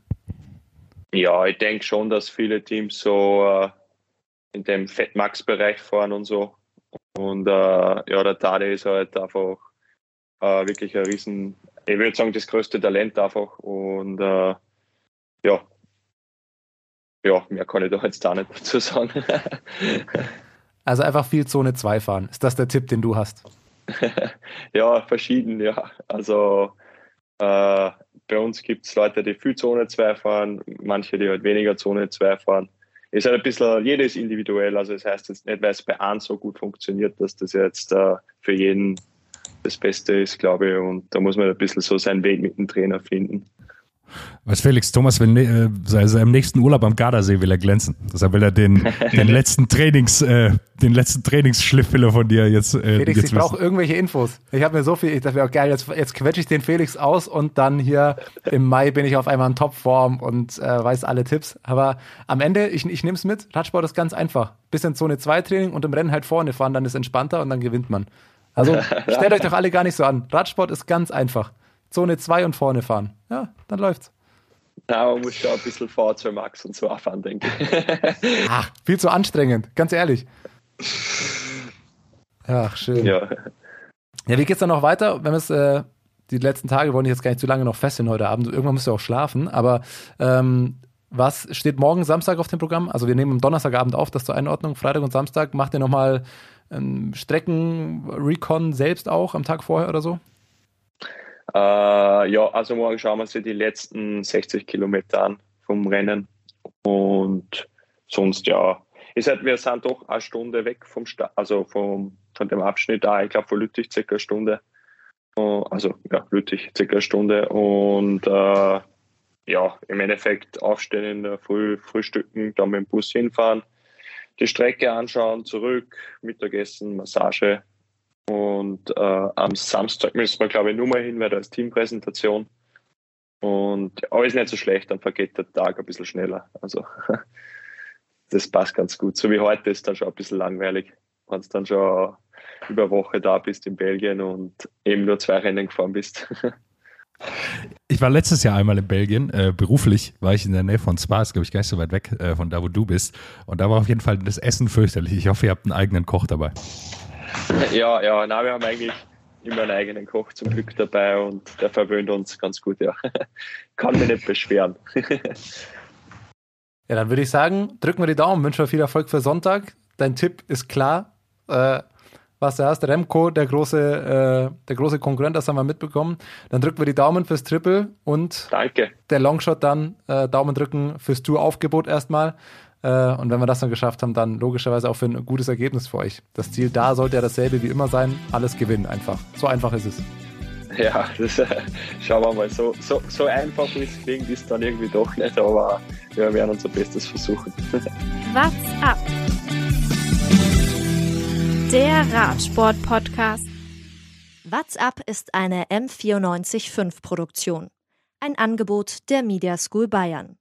Ja, ich denke schon, dass viele Teams so äh, in dem Fettmax-Bereich fahren und so. Und äh, ja, der Tade ist halt einfach äh, wirklich ein riesen, ich würde sagen, das größte Talent einfach. Und äh, ja, ja, mehr kann ich da jetzt da nicht *laughs* dazu sagen. also einfach viel Zone 2 fahren. Ist das der Tipp, den du hast? *laughs* ja, verschieden, ja. Also äh, bei uns gibt es Leute, die viel Zone 2 fahren, manche, die halt weniger Zone 2 fahren. Ist halt ein bisschen, jedes individuell. Also das heißt jetzt nicht, weil es bei einem so gut funktioniert, dass das jetzt äh, für jeden das Beste ist, glaube ich. Und da muss man ein bisschen so seinen Weg mit dem Trainer finden. Was Felix Thomas will äh, also im nächsten Urlaub am Gardasee will er glänzen. Deshalb will er den, *laughs* den letzten Trainings, äh, den letzten Trainingsschliff will er von dir jetzt. Äh, Felix, jetzt ich brauche irgendwelche Infos. Ich habe mir so viel, ich dachte mir auch geil, jetzt, jetzt quetsche ich den Felix aus und dann hier im Mai bin ich auf einmal in Topform und äh, weiß alle Tipps. Aber am Ende, ich, ich nehme es mit, Radsport ist ganz einfach. Bisschen Zone 2 Training und im Rennen halt vorne fahren, dann ist entspannter und dann gewinnt man. Also *laughs* stellt euch doch alle gar nicht so an. Radsport ist ganz einfach. Zone 2 und vorne fahren. Ja, dann läuft's. Ja, man muss schon ein bisschen Fahrzeug Max und so fahren, denke ich. *laughs* Ach, viel zu anstrengend, ganz ehrlich. Ach, schön. Ja. Ja, wie geht's dann noch weiter? Wenn es äh, die letzten Tage wollen ich jetzt gar nicht zu lange noch fesseln heute Abend. Irgendwann müsst ihr auch schlafen. Aber ähm, was steht morgen Samstag auf dem Programm? Also wir nehmen am Donnerstagabend auf, das zur Einordnung. Freitag und Samstag macht ihr nochmal ähm, Strecken-Recon selbst auch am Tag vorher oder so? Äh, ja, also morgen schauen wir uns die letzten 60 Kilometer an vom Rennen. Und sonst ja, ist halt, wir sind doch eine Stunde weg vom Start, also vom, von dem Abschnitt da, ich glaube von Lüttich circa eine Stunde. Also ja, Lüttich circa eine Stunde. Und äh, ja, im Endeffekt aufstehen in der Früh, frühstücken, dann mit dem Bus hinfahren, die Strecke anschauen, zurück, Mittagessen, Massage und äh, am Samstag müssen wir, glaube ich, nur mal hin, weil da ist Teampräsentation. Und ist nicht so schlecht, dann vergeht der Tag ein bisschen schneller. Also *laughs* das passt ganz gut. So wie heute ist dann schon ein bisschen langweilig, wenn du dann schon über Woche da bist in Belgien und eben nur zwei Rennen gefahren bist. *laughs* Ich war letztes Jahr einmal in Belgien, äh, beruflich war ich in der Nähe von Spa, ist glaube ich gar nicht so weit weg äh, von da, wo du bist. Und da war auf jeden Fall das Essen fürchterlich. Ich hoffe, ihr habt einen eigenen Koch dabei. *laughs* Ja, ja, nein, wir haben eigentlich immer einen eigenen Koch zum Glück dabei und der verwöhnt uns ganz gut, ja. *laughs* Kann mich nicht beschweren. *laughs* Ja, dann würde ich sagen, drücken wir die Daumen, wünschen wir viel Erfolg für Sonntag. Dein Tipp ist klar. Äh, was du hast, Remco, der große, äh, der große Konkurrent, das haben wir mitbekommen. Dann drücken wir die Daumen fürs Triple und Danke. der Longshot dann äh, Daumen drücken fürs Tour-Aufgebot erstmal. Äh, und wenn wir das dann geschafft haben, dann logischerweise auch für ein gutes Ergebnis für euch. Das Ziel da sollte ja dasselbe wie immer sein, alles gewinnen einfach. So einfach ist es. Ja, *laughs* das äh, schauen wir mal. So, so, so einfach ist, klingt es dann irgendwie doch nicht, aber wir werden unser Bestes versuchen. *laughs* What's up? Der Radsport-Podcast. What's up ist eine M945 Produktion. Ein Angebot der Media School Bayern.